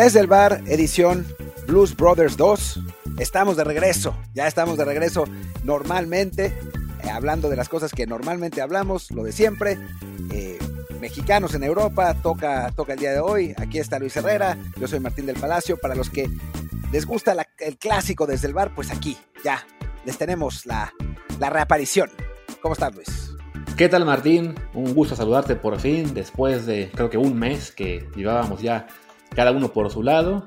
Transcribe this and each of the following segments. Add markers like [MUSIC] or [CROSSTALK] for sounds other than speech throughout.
Desde el bar, edición Blues Brothers 2. Estamos de regreso, ya estamos de regreso normalmente, eh, hablando de las cosas que normalmente hablamos, lo de siempre. Eh, mexicanos en Europa, toca, toca el día de hoy. Aquí está Luis Herrera, yo soy Martín del Palacio. Para los que les gusta el clásico desde el bar, pues aquí, ya, les tenemos la, la reaparición. ¿Cómo estás, Luis? ¿Qué tal, Martín? Un gusto saludarte por fin, después de creo que un mes que llevábamos ya cada uno por su lado,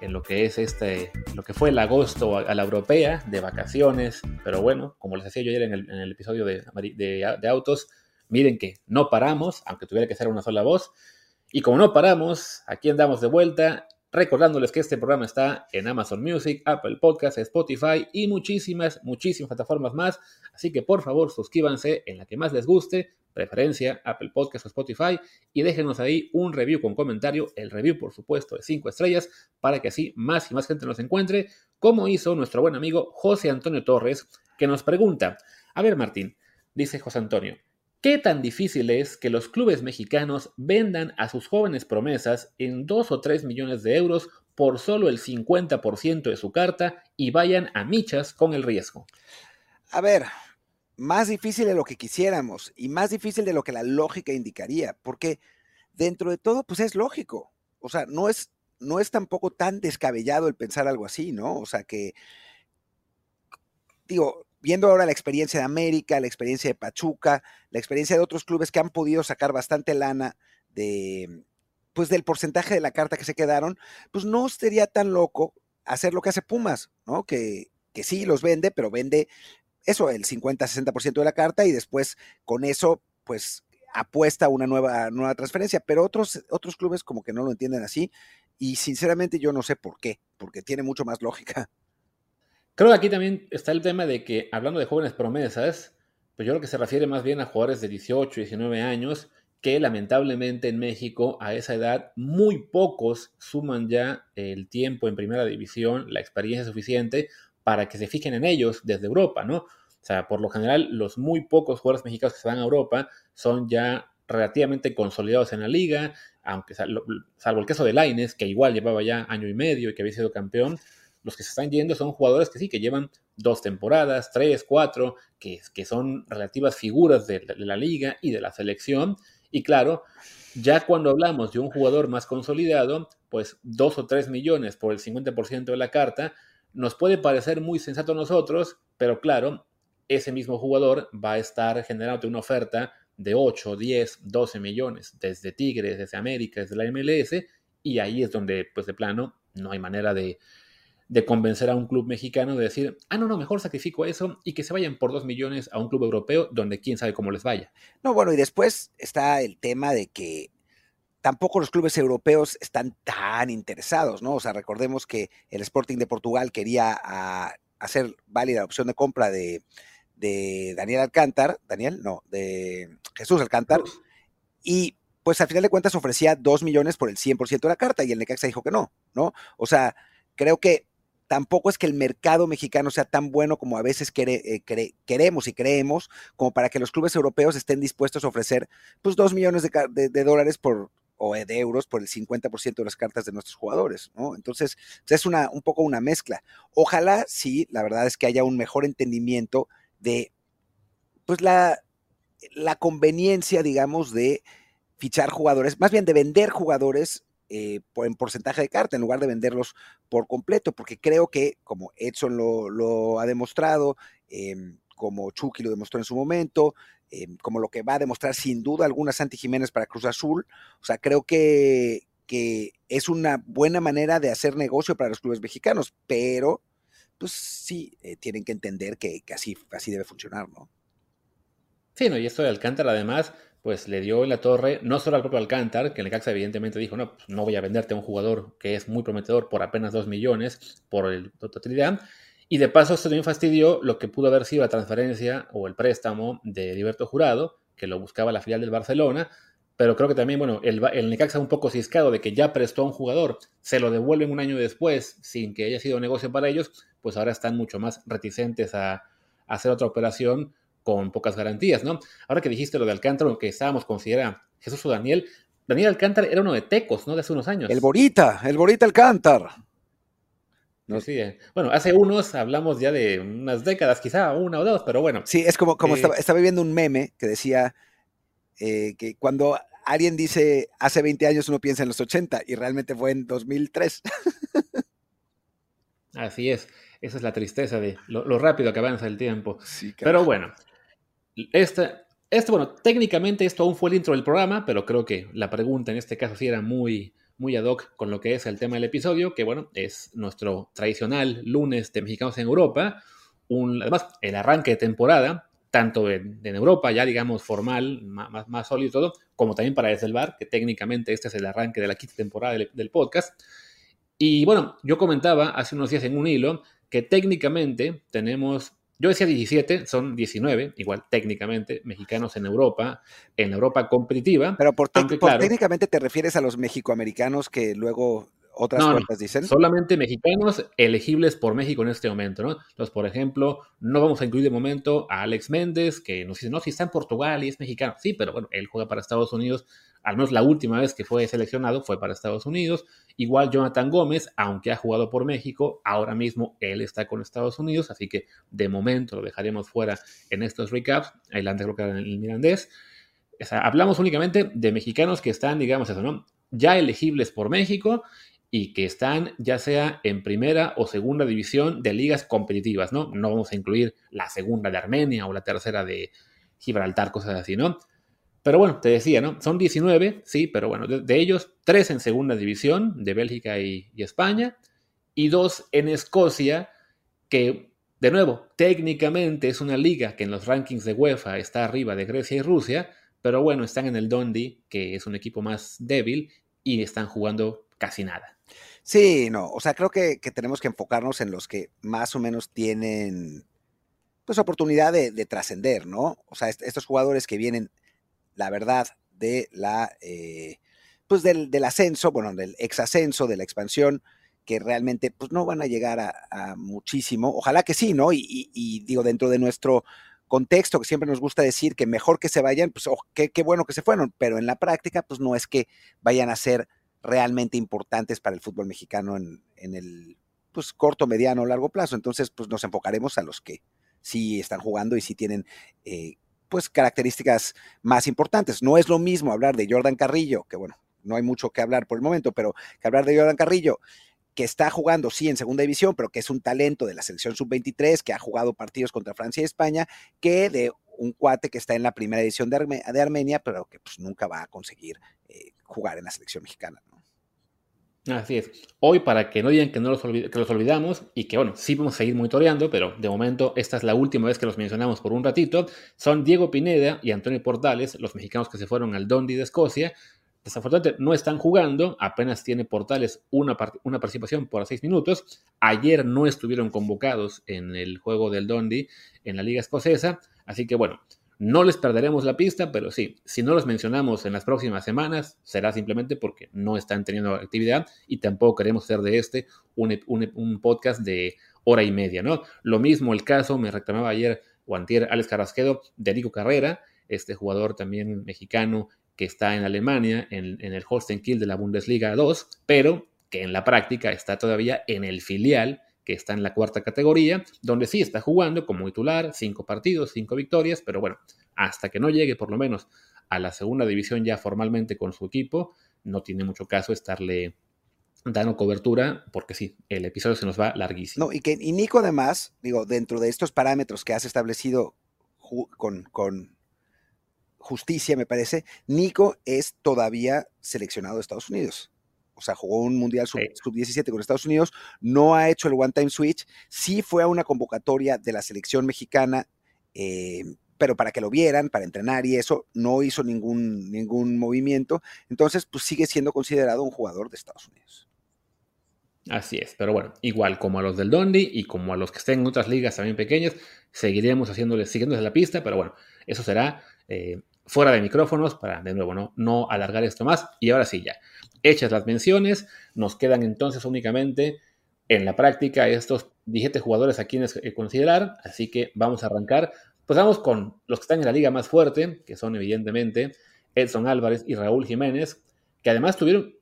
en lo que es este, lo que fue el agosto a la europea, de vacaciones, pero bueno, como les decía yo ayer en el, episodio de, de, autos, miren que no paramos, aunque tuviera que ser una sola voz, y como no paramos, aquí andamos de vuelta Recordándoles que este programa está en Amazon Music, Apple Podcasts, Spotify y muchísimas, muchísimas plataformas más. Así que por favor suscríbanse en la que más les guste, preferencia Apple Podcasts o Spotify, y déjenos ahí un review con comentario, el review por supuesto de 5 estrellas, para que así más y más gente nos encuentre, como hizo nuestro buen amigo José Antonio Torres, que nos pregunta, a ver Martín, dice José Antonio, ¿Qué tan difícil es que los clubes mexicanos vendan a sus jóvenes promesas en 2 o 3 millones de euros por solo el 50% de su carta y vayan a michas con el riesgo? A ver, más difícil de lo que quisiéramos y más difícil de lo que la lógica indicaría, porque dentro de todo, pues es lógico. O sea, no es, no es tampoco tan descabellado el pensar algo así, ¿no? O sea, que, digo, viendo ahora la experiencia de América, la experiencia de Pachuca, la experiencia de otros clubes que han podido sacar bastante lana de, pues del porcentaje de la carta que se quedaron, pues no sería tan loco hacer lo que hace Pumas, ¿no? Que, que sí los vende, pero vende eso, el 50-60% de la carta y después con eso, pues apuesta a una nueva, nueva transferencia, pero otros, otros clubes como que no lo entienden así y sinceramente yo no sé por qué, porque tiene mucho más lógica. Creo que aquí también está el tema de que, hablando de jóvenes promesas, pues yo creo que se refiere más bien a jugadores de 18, 19 años, que lamentablemente en México a esa edad muy pocos suman ya el tiempo en primera división, la experiencia suficiente para que se fijen en ellos desde Europa, ¿no? O sea, por lo general, los muy pocos jugadores mexicanos que se van a Europa son ya relativamente consolidados en la liga, aunque salvo el caso de Laines, que igual llevaba ya año y medio y que había sido campeón, los que se están yendo son jugadores que sí, que llevan dos temporadas, tres, cuatro, que, que son relativas figuras de, la liga y de la selección. Y claro, ya cuando hablamos de un jugador más consolidado, pues dos o tres millones por el 50% de la carta, nos puede parecer muy sensato a nosotros, pero claro, ese mismo jugador va a estar generando una oferta de 8, 10, 12 millones desde Tigres, desde América, desde la MLS, y ahí es donde, pues de plano, no hay manera de, de convencer a un club mexicano de decir, ah, no, no, mejor sacrifico eso y que se vayan por dos millones a un club europeo donde quién sabe cómo les vaya. No, bueno, y después está el tema de que tampoco los clubes europeos están tan interesados, ¿no? O sea, recordemos que el Sporting de Portugal quería ah, hacer válida la opción de compra de, Daniel Alcántar, Daniel, no, de Jesús Alcántar, y pues al final de cuentas ofrecía dos millones por el 100% de la carta y el Necaxa dijo que no, ¿no? O sea, creo que tampoco es que el mercado mexicano sea tan bueno como a veces eh, queremos y creemos, como para que los clubes europeos estén dispuestos a ofrecer pues dos millones de, dólares por o de euros por el 50% de las cartas de nuestros jugadores. Entonces, pues, es una, un poco una mezcla. Ojalá, sí, la verdad es que haya un mejor entendimiento de, pues, la, la conveniencia, digamos, de fichar jugadores, más bien de vender jugadores eh, en porcentaje de carta en lugar de venderlos por completo, porque creo que, como Edson lo, ha demostrado, em, como Chucky lo demostró en su momento, em, como lo que va a demostrar sin duda alguna Santi Jiménez para Cruz Azul, o sea, creo que, que es una buena manera de hacer negocio para los clubes mexicanos, pero pues sí, eh, tienen que entender que, así, así debe funcionar, ¿no? Sí, no, y esto de Alcántara además, pues le dio en la torre, no solo al propio Alcántar, que el Necaxa evidentemente dijo, no, pues no voy a venderte a un jugador que es muy prometedor por apenas 2 millones por el totalidad, y de paso esto también fastidió lo que pudo haber sido la transferencia o el préstamo de Heriberto Jurado, que lo buscaba la filial del Barcelona, pero creo que también, bueno, el, el Necaxa un poco ciscado de que ya prestó a un jugador, se lo devuelven un año después sin que haya sido negocio para ellos, pues ahora están mucho más reticentes a hacer otra operación con pocas garantías, ¿no? Ahora que dijiste lo de Alcántara, lo que estábamos considera Jesús o Daniel, Daniel Alcántara era uno de Tecos, ¿no? De hace unos años. El Borita, el Borita Alcántara. No. Sí, eh. bueno, hace unos hablamos ya de unas décadas, quizá una o dos, pero bueno. Sí, es como, como estaba, estaba, viendo un meme que decía eh, que cuando alguien dice hace 20 años uno piensa en los 80 y realmente fue en 2003. Así es, esa es la tristeza de lo, rápido que avanza el tiempo. pero bueno, este, este, bueno, técnicamente esto aún fue el intro del programa, pero creo que la pregunta en este caso sí era muy, muy ad hoc con lo que es el tema del episodio, que bueno, es nuestro tradicional lunes de Mexicanos en Europa. Un, además, el arranque de temporada, tanto en, Europa, ya digamos formal, más, más, sólido y todo, como también para desde el bar, que técnicamente este es el arranque de la quinta temporada del, podcast. Y bueno, yo comentaba hace unos días en un hilo que técnicamente tenemos yo decía 17, son 19, igual técnicamente, mexicanos en Europa, en Europa competitiva. Pero por, técnicamente te refieres a los mexicoamericanos que luego otras no, dicen. Solamente mexicanos elegibles por México en este momento, ¿no? Entonces, por ejemplo, no vamos a incluir de momento a Alex Méndez, que nos dice, no, si está en Portugal y es mexicano. Sí, pero bueno, él juega para Estados Unidos. Al menos la última vez que fue seleccionado fue para Estados Unidos. Igual Jonathan Gómez, aunque ha jugado por México, ahora mismo él está con Estados Unidos, así que de momento lo dejaremos fuera en estos recaps. Adelante creo que en el mirandés. O sea, hablamos únicamente de mexicanos que están, digamos eso, ¿no? Ya elegibles por México y que están ya sea en primera o segunda división de ligas competitivas, ¿no? No vamos a incluir la segunda de Armenia o la tercera de Gibraltar, cosas así, ¿no? Pero bueno, te decía, ¿no? Son 19, sí, pero bueno, de, ellos, tres en segunda división, de Bélgica y, España, y dos en Escocia, que, de nuevo, técnicamente es una liga que en los rankings de UEFA está arriba de Grecia y Rusia, pero bueno, están en el Dundee, que es un equipo más débil, y están jugando casi nada. Sí, no, o sea, creo que, tenemos que enfocarnos en los que más o menos tienen, pues, oportunidad de, trascender, ¿no? O sea, estos jugadores que vienen, la verdad, de la, eh, pues, del, ascenso, bueno, del exascenso, de la expansión, que realmente, pues, no van a llegar a, muchísimo. Ojalá que sí, ¿no? Y, digo, dentro de nuestro contexto, que siempre nos gusta decir que mejor que se vayan, pues, oh, qué, qué bueno que se fueron, pero en la práctica, pues, no es que vayan a ser realmente importantes para el fútbol mexicano en, el pues, corto, mediano o largo plazo. Entonces, pues nos enfocaremos a los que sí están jugando y sí tienen eh, pues características más importantes. No es lo mismo hablar de Jordan Carrillo, que bueno, no hay mucho que hablar por el momento, pero que hablar de Jordan Carrillo, que está jugando, sí, en segunda división, pero que es un talento de la selección sub-23, que ha jugado partidos contra Francia y España, que de un cuate que está en la primera edición de, Armenia, pero que pues nunca va a conseguir eh, jugar en la selección mexicana. Así es. Hoy, para que no digan que, no los, que los olvidamos y que, bueno, sí vamos a seguir monitoreando, pero de momento esta es la última vez que los mencionamos por un ratito, son Diego Pineda y Antonio Portales, los mexicanos que se fueron al Dundee de Escocia. Desafortunadamente no están jugando, apenas tiene Portales una, una participación por seis minutos. Ayer no estuvieron convocados en el juego del Dundee en la Liga Escocesa, así que bueno, no les perderemos la pista, pero sí, si no los mencionamos en las próximas semanas, será simplemente porque no están teniendo actividad y tampoco queremos hacer de este un, podcast de hora y media, ¿no? Lo mismo el caso, me reclamaba ayer o antier Alex Carrasquedo de Nico Carrera, este jugador también mexicano que está en Alemania, en, en el Holstein Kiel de la Bundesliga 2, pero que en la práctica está todavía en el filial que está en la cuarta categoría, donde sí está jugando como titular, cinco partidos, cinco victorias, pero bueno, hasta que no llegue por lo menos a la segunda división ya formalmente con su equipo, no tiene mucho caso estarle dando cobertura, porque sí, el episodio se nos va larguísimo. No, y que y Nico además, digo, dentro de estos parámetros que has establecido con, con justicia, me parece, Nico es todavía seleccionado de Estados Unidos o sea, jugó un Mundial Sub-17 con Estados Unidos, no ha hecho el One-Time Switch, sí fue a una convocatoria de la selección mexicana, eh, pero para que lo vieran, para entrenar y eso, no hizo ningún, ningún movimiento, entonces pues sigue siendo considerado un jugador de Estados Unidos. Así es, pero bueno, igual como a los del Dondi y como a los que estén en otras ligas también pequeñas, seguiremos haciéndoles, siguiéndoles la pista, pero bueno, eso será eh, fuera de micrófonos para, de nuevo, no, no alargar esto más. Y ahora sí, ya, hechas las menciones, nos quedan entonces únicamente en la práctica estos 17 jugadores a quienes eh, considerar, así que vamos a arrancar. Pues vamos con los que están en la liga más fuerte, que son evidentemente Edson Álvarez y Raúl Jiménez, que además tuvieron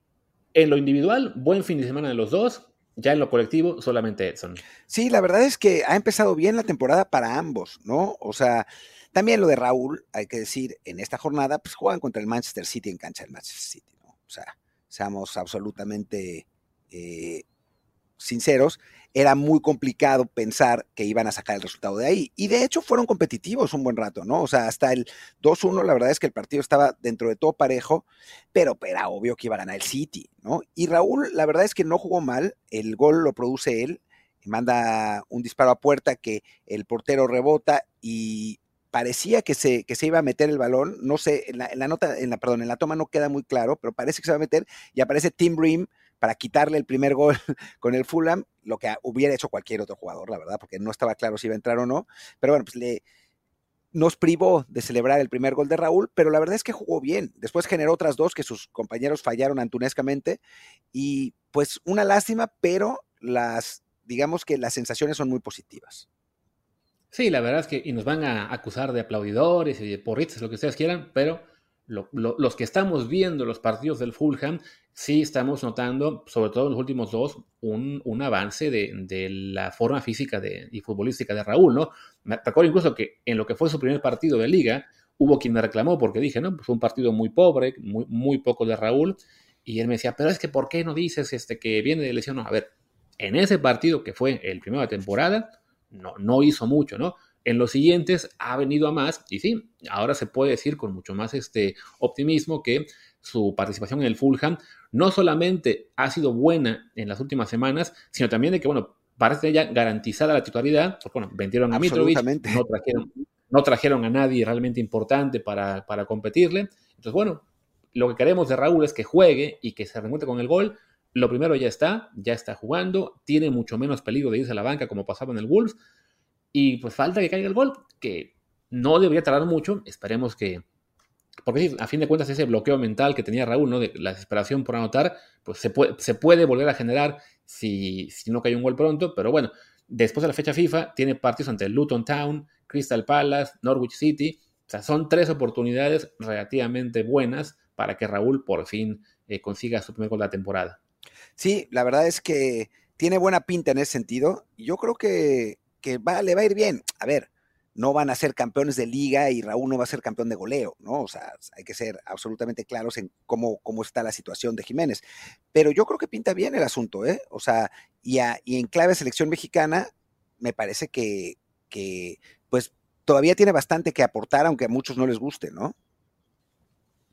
en lo individual buen fin de semana de los dos, ya en lo colectivo solamente Edson. Sí, la verdad es que ha empezado bien la temporada para ambos, ¿no? O sea, también lo de Raúl, hay que decir, en esta jornada, pues juegan contra el Manchester City en cancha del Manchester City, ¿no? O sea, seamos absolutamente eh, sinceros, era muy complicado pensar que iban a sacar el resultado de ahí. Y de hecho fueron competitivos un buen rato, ¿no? O sea, hasta el 2-1, la verdad es que el partido estaba dentro de todo parejo, pero era obvio que iba a ganar el City, ¿no? Y Raúl, la verdad es que no jugó mal, el gol lo produce él, manda un disparo a puerta que el portero rebota y parecía que se, que se iba a meter el balón, no sé, en la, nota, en la, perdón, en la toma no queda muy claro, pero parece que se va a meter y aparece Tim Bream para quitarle el primer gol [LAUGHS] con el Fulham, lo que hubiera hecho cualquier otro jugador, la verdad, porque no estaba claro si iba a entrar o no. Pero bueno, pues le, nos privó de celebrar el primer gol de Raúl, pero la verdad es que jugó bien. Después generó otras dos que sus compañeros fallaron antunescamente y pues una lástima, pero las, digamos que las sensaciones son muy positivas. Sí, la verdad es que y nos van a acusar de aplaudidores y de porritos, lo que ustedes quieran, pero los que estamos viendo los partidos del Fulham, sí estamos notando, sobre todo en los últimos dos, un, avance de, la forma física y futbolística de Raúl, ¿no? Me acuerdo incluso que en lo que fue su primer partido de liga, hubo quien me reclamó porque dije, no, pues un partido muy pobre, muy, muy poco de Raúl, y él me decía, pero es que ¿por qué no dices este, que viene de lesión? A ver, en ese partido que fue el primero de temporada, no, no hizo mucho, ¿no? En los siguientes ha venido a más y sí, ahora se puede decir con mucho más este optimismo que su participación en el Fulham no solamente ha sido buena en las últimas semanas, sino también de que, bueno, parece ya garantizada la titularidad, porque, bueno, vendieron a Mitrovic, no trajeron, no trajeron a nadie realmente importante para, para competirle. Entonces, bueno, lo que queremos de Raúl es que juegue y que se remonte con el gol. Lo primero ya está, ya está jugando, tiene mucho menos peligro de irse a la banca como pasaba en el Wolves, y pues falta que caiga el gol, que no debería tardar mucho. Esperemos que. Porque sí, a fin de cuentas, ese bloqueo mental que tenía Raúl, ¿no? De la desesperación por anotar, pues se puede, se puede volver a generar si, si no cae un gol pronto. Pero bueno, después de la fecha FIFA, tiene partidos ante Luton Town, Crystal Palace, Norwich City. O sea, son tres oportunidades relativamente buenas para que Raúl por fin eh, consiga su primer gol de la temporada. Sí, la verdad es que tiene buena pinta en ese sentido. Yo creo que que le va a ir bien. A ver, no van a ser campeones de liga y Raúl no va a ser campeón de goleo, ¿no? O sea, hay que ser absolutamente claros en cómo, cómo está la situación de Jiménez. Pero yo creo que pinta bien el asunto, ¿eh? O sea, y, y en clave selección mexicana, me parece que, que, pues, todavía tiene bastante que aportar, aunque a muchos no les guste, ¿no?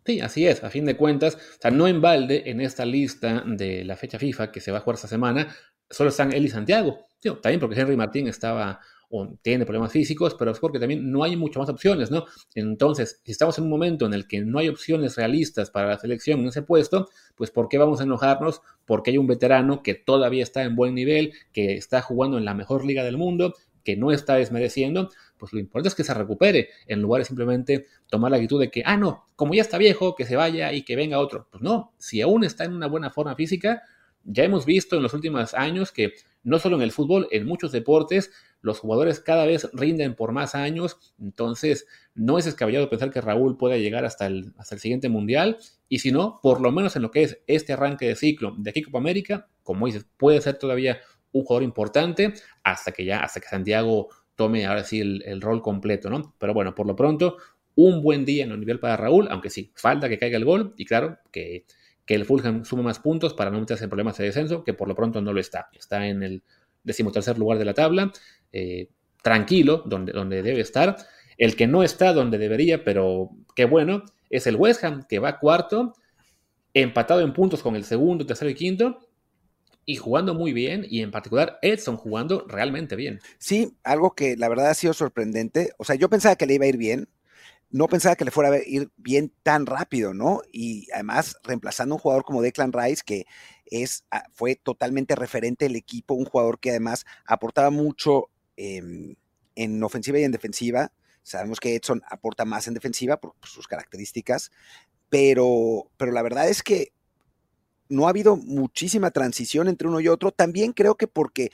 Sí, así es, a fin de cuentas, o sea, no en balde en esta lista de la fecha FIFA que se va a jugar esta semana, solo están él y Santiago. también porque Henry Martín estaba tiene problemas físicos, pero es porque también no hay muchas más opciones, ¿no? Entonces, si estamos en un momento en el que no hay opciones realistas para la selección en ese puesto, pues ¿por qué vamos a enojarnos? Porque hay un veterano que todavía está en buen nivel, que está jugando en la mejor liga del mundo, que no está desmereciendo, pues lo importante es que se recupere, en lugar de simplemente tomar la actitud de que, ah, no, como ya está viejo, que se vaya y que venga otro. Pues no, si aún está en una buena forma física, ya hemos visto en los últimos años que no solo en el fútbol, en muchos deportes, los jugadores cada vez rinden por más años, entonces no es descabellado pensar que Raúl pueda llegar hasta el, hasta el siguiente mundial, y si no, por lo menos en lo que es este arranque de ciclo de aquí Copa América, como dices, puede ser todavía un jugador importante hasta que ya, hasta que Santiago tome ahora sí el, rol completo, ¿no? Pero bueno, por lo pronto, un buen día en el nivel para Raúl, aunque sí, falta que caiga el gol, y claro, que que el Fulham suma más puntos para no meterse en problemas de descenso, que por lo pronto no lo está. Está en el decimotercer lugar de la tabla, eh, tranquilo, donde, donde debe estar. El que no está donde debería, pero qué bueno, es el West Ham, que va cuarto, empatado en puntos con el segundo, tercero y quinto, y jugando muy bien, y en particular Edson jugando realmente bien. Sí, algo que la verdad ha sido sorprendente. O sea, yo pensaba que le iba a ir bien, no pensaba que le fuera a ir bien tan rápido, ¿no? Y además reemplazando a un jugador como Declan Rice, que es, ah, fue totalmente referente del equipo, un jugador que además aportaba mucho en ofensiva y en defensiva. Sabemos que Edson aporta más en defensiva por, sus características, pero, pero la verdad es que no ha habido muchísima transición entre uno y otro. También creo que porque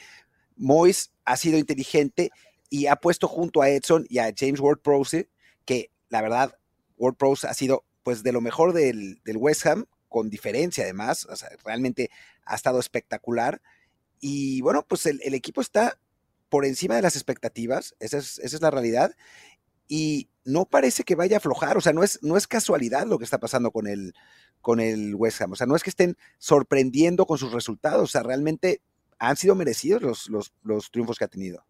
Moyes ha sido inteligente y ha puesto junto a Edson y a James Ward-Prowse, que la verdad, World Pros ha sido pues de lo mejor del, West Ham con diferencia además, o sea, realmente ha estado espectacular. Y bueno, pues el, equipo está por encima de las expectativas, esa es, esa es, la realidad, y no parece que vaya a aflojar, o sea, no es, no es casualidad lo que está pasando con el, con el West Ham, o sea, no es que estén sorprendiendo con sus resultados, o sea, realmente han sido merecidos los, los, los triunfos que ha tenido.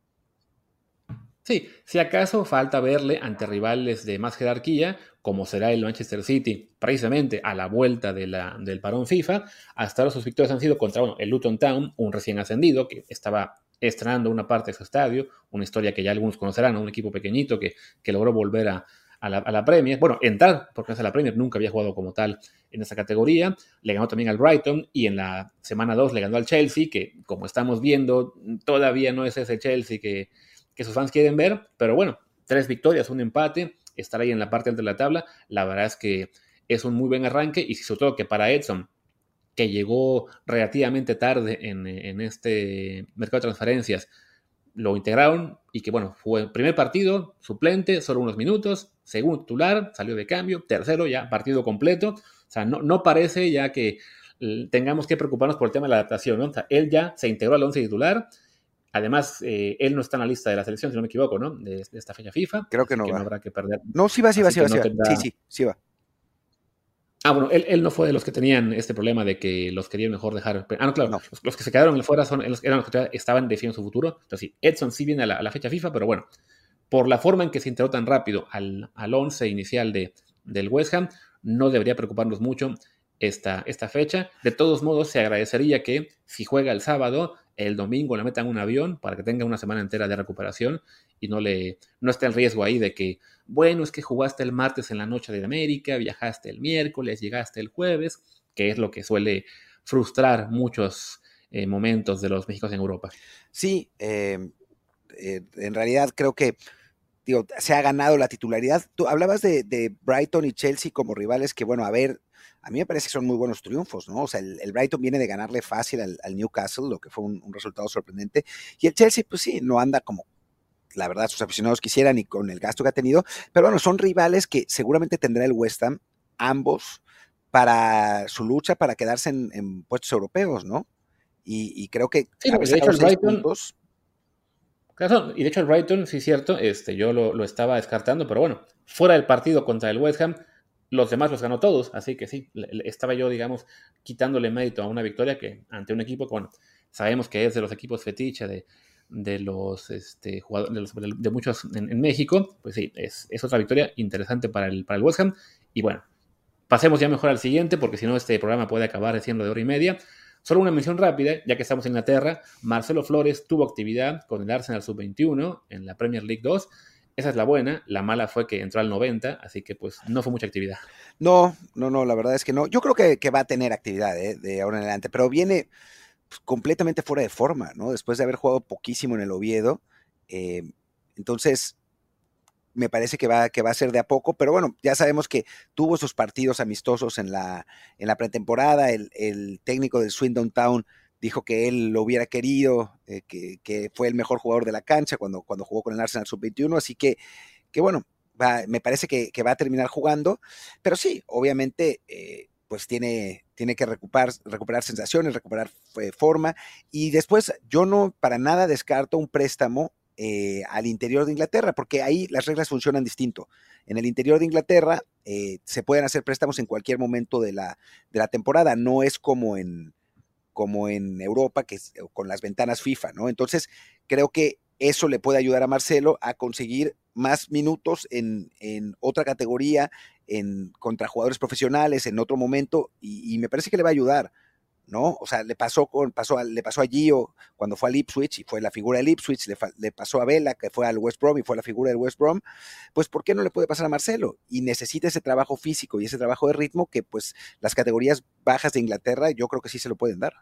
Sí, si acaso falta verle ante rivales de más jerarquía, como será el Manchester City, precisamente a la vuelta de la, del parón FIFA. Hasta ahora sus han sido contra el Luton Town, un recién ascendido que estaba estrenando una parte de su estadio, una historia que ya algunos conocerán, un equipo pequeñito que, que logró volver a, a la, a Premier, bueno, entrar, porque es a la Premier, nunca había jugado como tal en esa categoría, le ganó también al Brighton y en la semana 2 le ganó al Chelsea, que como estamos viendo, todavía no es ese Chelsea que, que sus fans quieren ver, pero bueno, tres victorias, un empate, estar ahí en la parte alta de la tabla, la verdad es que es un muy buen arranque. Y sobre todo que para Edson, que llegó relativamente tarde en, en este mercado de transferencias, lo integraron y que bueno, fue el primer partido, suplente, solo unos minutos, segundo titular, salió de cambio, tercero ya, partido completo, o sea, no, no parece ya que tengamos que preocuparnos por el tema de la adaptación, ¿no? O sea, él ya se integró al once titular, Además, eh, él no está en la lista de la selección, si no me equivoco, ¿no? De, esta fecha FIFA. Creo que no va. no habrá que perder. No, sí va, sí va, sí va. Sí, sí, sí va. Ah, bueno, él, no fue de los que tenían este problema de que los querían mejor dejar. Ah, no, claro, Los, que se quedaron fuera son, eran los que estaban definiendo su futuro. Entonces, sí, Edson sí viene a la, fecha FIFA, pero bueno, por la forma en que se integró tan rápido al, al once inicial de, del West Ham, no debería preocuparnos mucho esta, esta fecha. De todos modos, se agradecería que si juega el sábado, el domingo le metan un avión para que tenga una semana entera de recuperación y no le no esté en riesgo ahí de que, bueno, es que jugaste el martes en la noche de América, viajaste el miércoles, llegaste el jueves, que es lo que suele frustrar muchos eh, momentos de los mexicanos en Europa. Sí, em, eh, en realidad creo que digo, se ha ganado la titularidad. Tú hablabas de, de Brighton y Chelsea como rivales que, bueno, a ver, a mí me parece que son muy buenos triunfos, ¿no? O sea, el, Brighton viene de ganarle fácil al, Newcastle, lo que fue un, resultado sorprendente. Y el Chelsea, pues sí, no anda como la verdad sus aficionados quisieran y con el gasto que ha tenido. Pero bueno, son rivales que seguramente tendrá el West Ham, ambos, para su lucha para quedarse en, puestos europeos, ¿no? Y, creo que sí, de hecho, el Brighton, Claro, y de hecho el Brighton, sí es cierto, este, yo lo, lo, estaba descartando, pero bueno, fuera del partido contra el West Ham, los demás los ganó todos, así que sí, estaba yo, digamos, quitándole mérito a una victoria que ante un equipo, bueno, sabemos que es de los equipos fetiche de, de los este, jugadores, de, muchos en, México, pues sí, es, otra victoria interesante para el, para el West Ham. Y bueno, pasemos ya mejor al siguiente, porque si no, este programa puede acabar siendo de hora y media. Solo una mención rápida, ya que estamos en Inglaterra, Marcelo Flores tuvo actividad con el Arsenal Sub-21 en la Premier League 2 esa es la buena, la mala fue que entró al 90, así que pues no fue mucha actividad. No, no, no, la verdad es que no. Yo creo que, va a tener actividad ¿eh? de ahora en adelante, pero viene pues, completamente fuera de forma, ¿no? Después de haber jugado poquísimo en el Oviedo. Eh, entonces, me parece que va, que va a ser de a poco, pero bueno, ya sabemos que tuvo sus partidos amistosos en la, en la pretemporada, el, técnico del Swindon Town dijo que él lo hubiera querido, eh, que, fue el mejor jugador de la cancha cuando, cuando jugó con el Arsenal Sub-21, así que, que bueno, me parece que, va a terminar jugando, pero sí, obviamente, eh, pues tiene, tiene que recuperar, recuperar sensaciones, recuperar eh, forma, y después yo no para nada descarto un préstamo al interior de Inglaterra, porque ahí las reglas funcionan distinto. En el interior de Inglaterra se pueden hacer préstamos en cualquier momento de la, de la temporada, no es como en, como en Europa, que es, con las ventanas FIFA, ¿no? Entonces, creo que eso le puede ayudar a Marcelo a conseguir más minutos en, otra categoría, en contra jugadores profesionales, en otro momento, y, me parece que le va a ayudar, ¿no? O sea, le pasó con, pasó le pasó a Gio cuando fue al Ipswich y fue la figura del Ipswich, le, le, pasó a Vela que fue al West Brom y fue la figura del West Brom, pues ¿por qué no le puede pasar a Marcelo? Y necesita ese trabajo físico y ese trabajo de ritmo que pues las categorías bajas de Inglaterra yo creo que sí se lo pueden dar.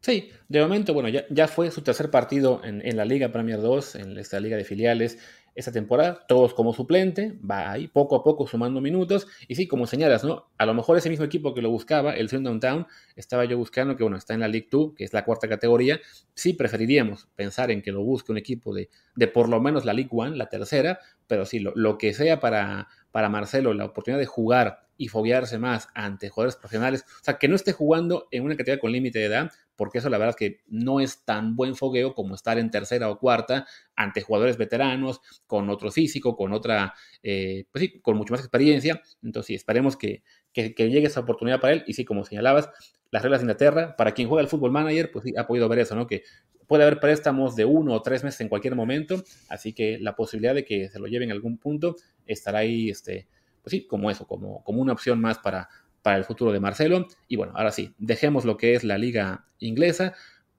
Sí, de momento, bueno, ya, ya fue su tercer partido en, la Liga Premier 2, en esta liga de filiales, esta temporada, todos como suplente, va ahí poco a poco sumando minutos, y sí, como señalas, ¿no? A lo mejor ese mismo equipo que lo buscaba, el Swindon Town, estaba yo buscando, que bueno, está en la League 2, que es la cuarta categoría, sí preferiríamos pensar en que lo busque un equipo de, de por lo menos la League 1, la tercera, pero sí, lo, lo que sea para, para Marcelo, la oportunidad de jugar y foguearse más ante jugadores profesionales. O sea, que no esté jugando en una categoría con límite de edad, porque eso la verdad es que no es tan buen fogueo como estar en tercera o cuarta ante jugadores veteranos, con otro físico, con otra, eh, pues sí, con mucho más experiencia. Entonces, sí, esperemos que, que, llegue esa oportunidad para él. Y sí, como señalabas, las reglas de Inglaterra, para quien juega el fútbol manager, pues sí, ha podido ver eso, ¿no? Que puede haber préstamos de uno o tres meses en cualquier momento, así que la posibilidad de que se lo lleven a algún punto estará ahí, este, pues sí, como eso, como, como una opción más para, para el futuro de Marcelo. Y bueno, ahora sí, dejemos lo que es la liga inglesa,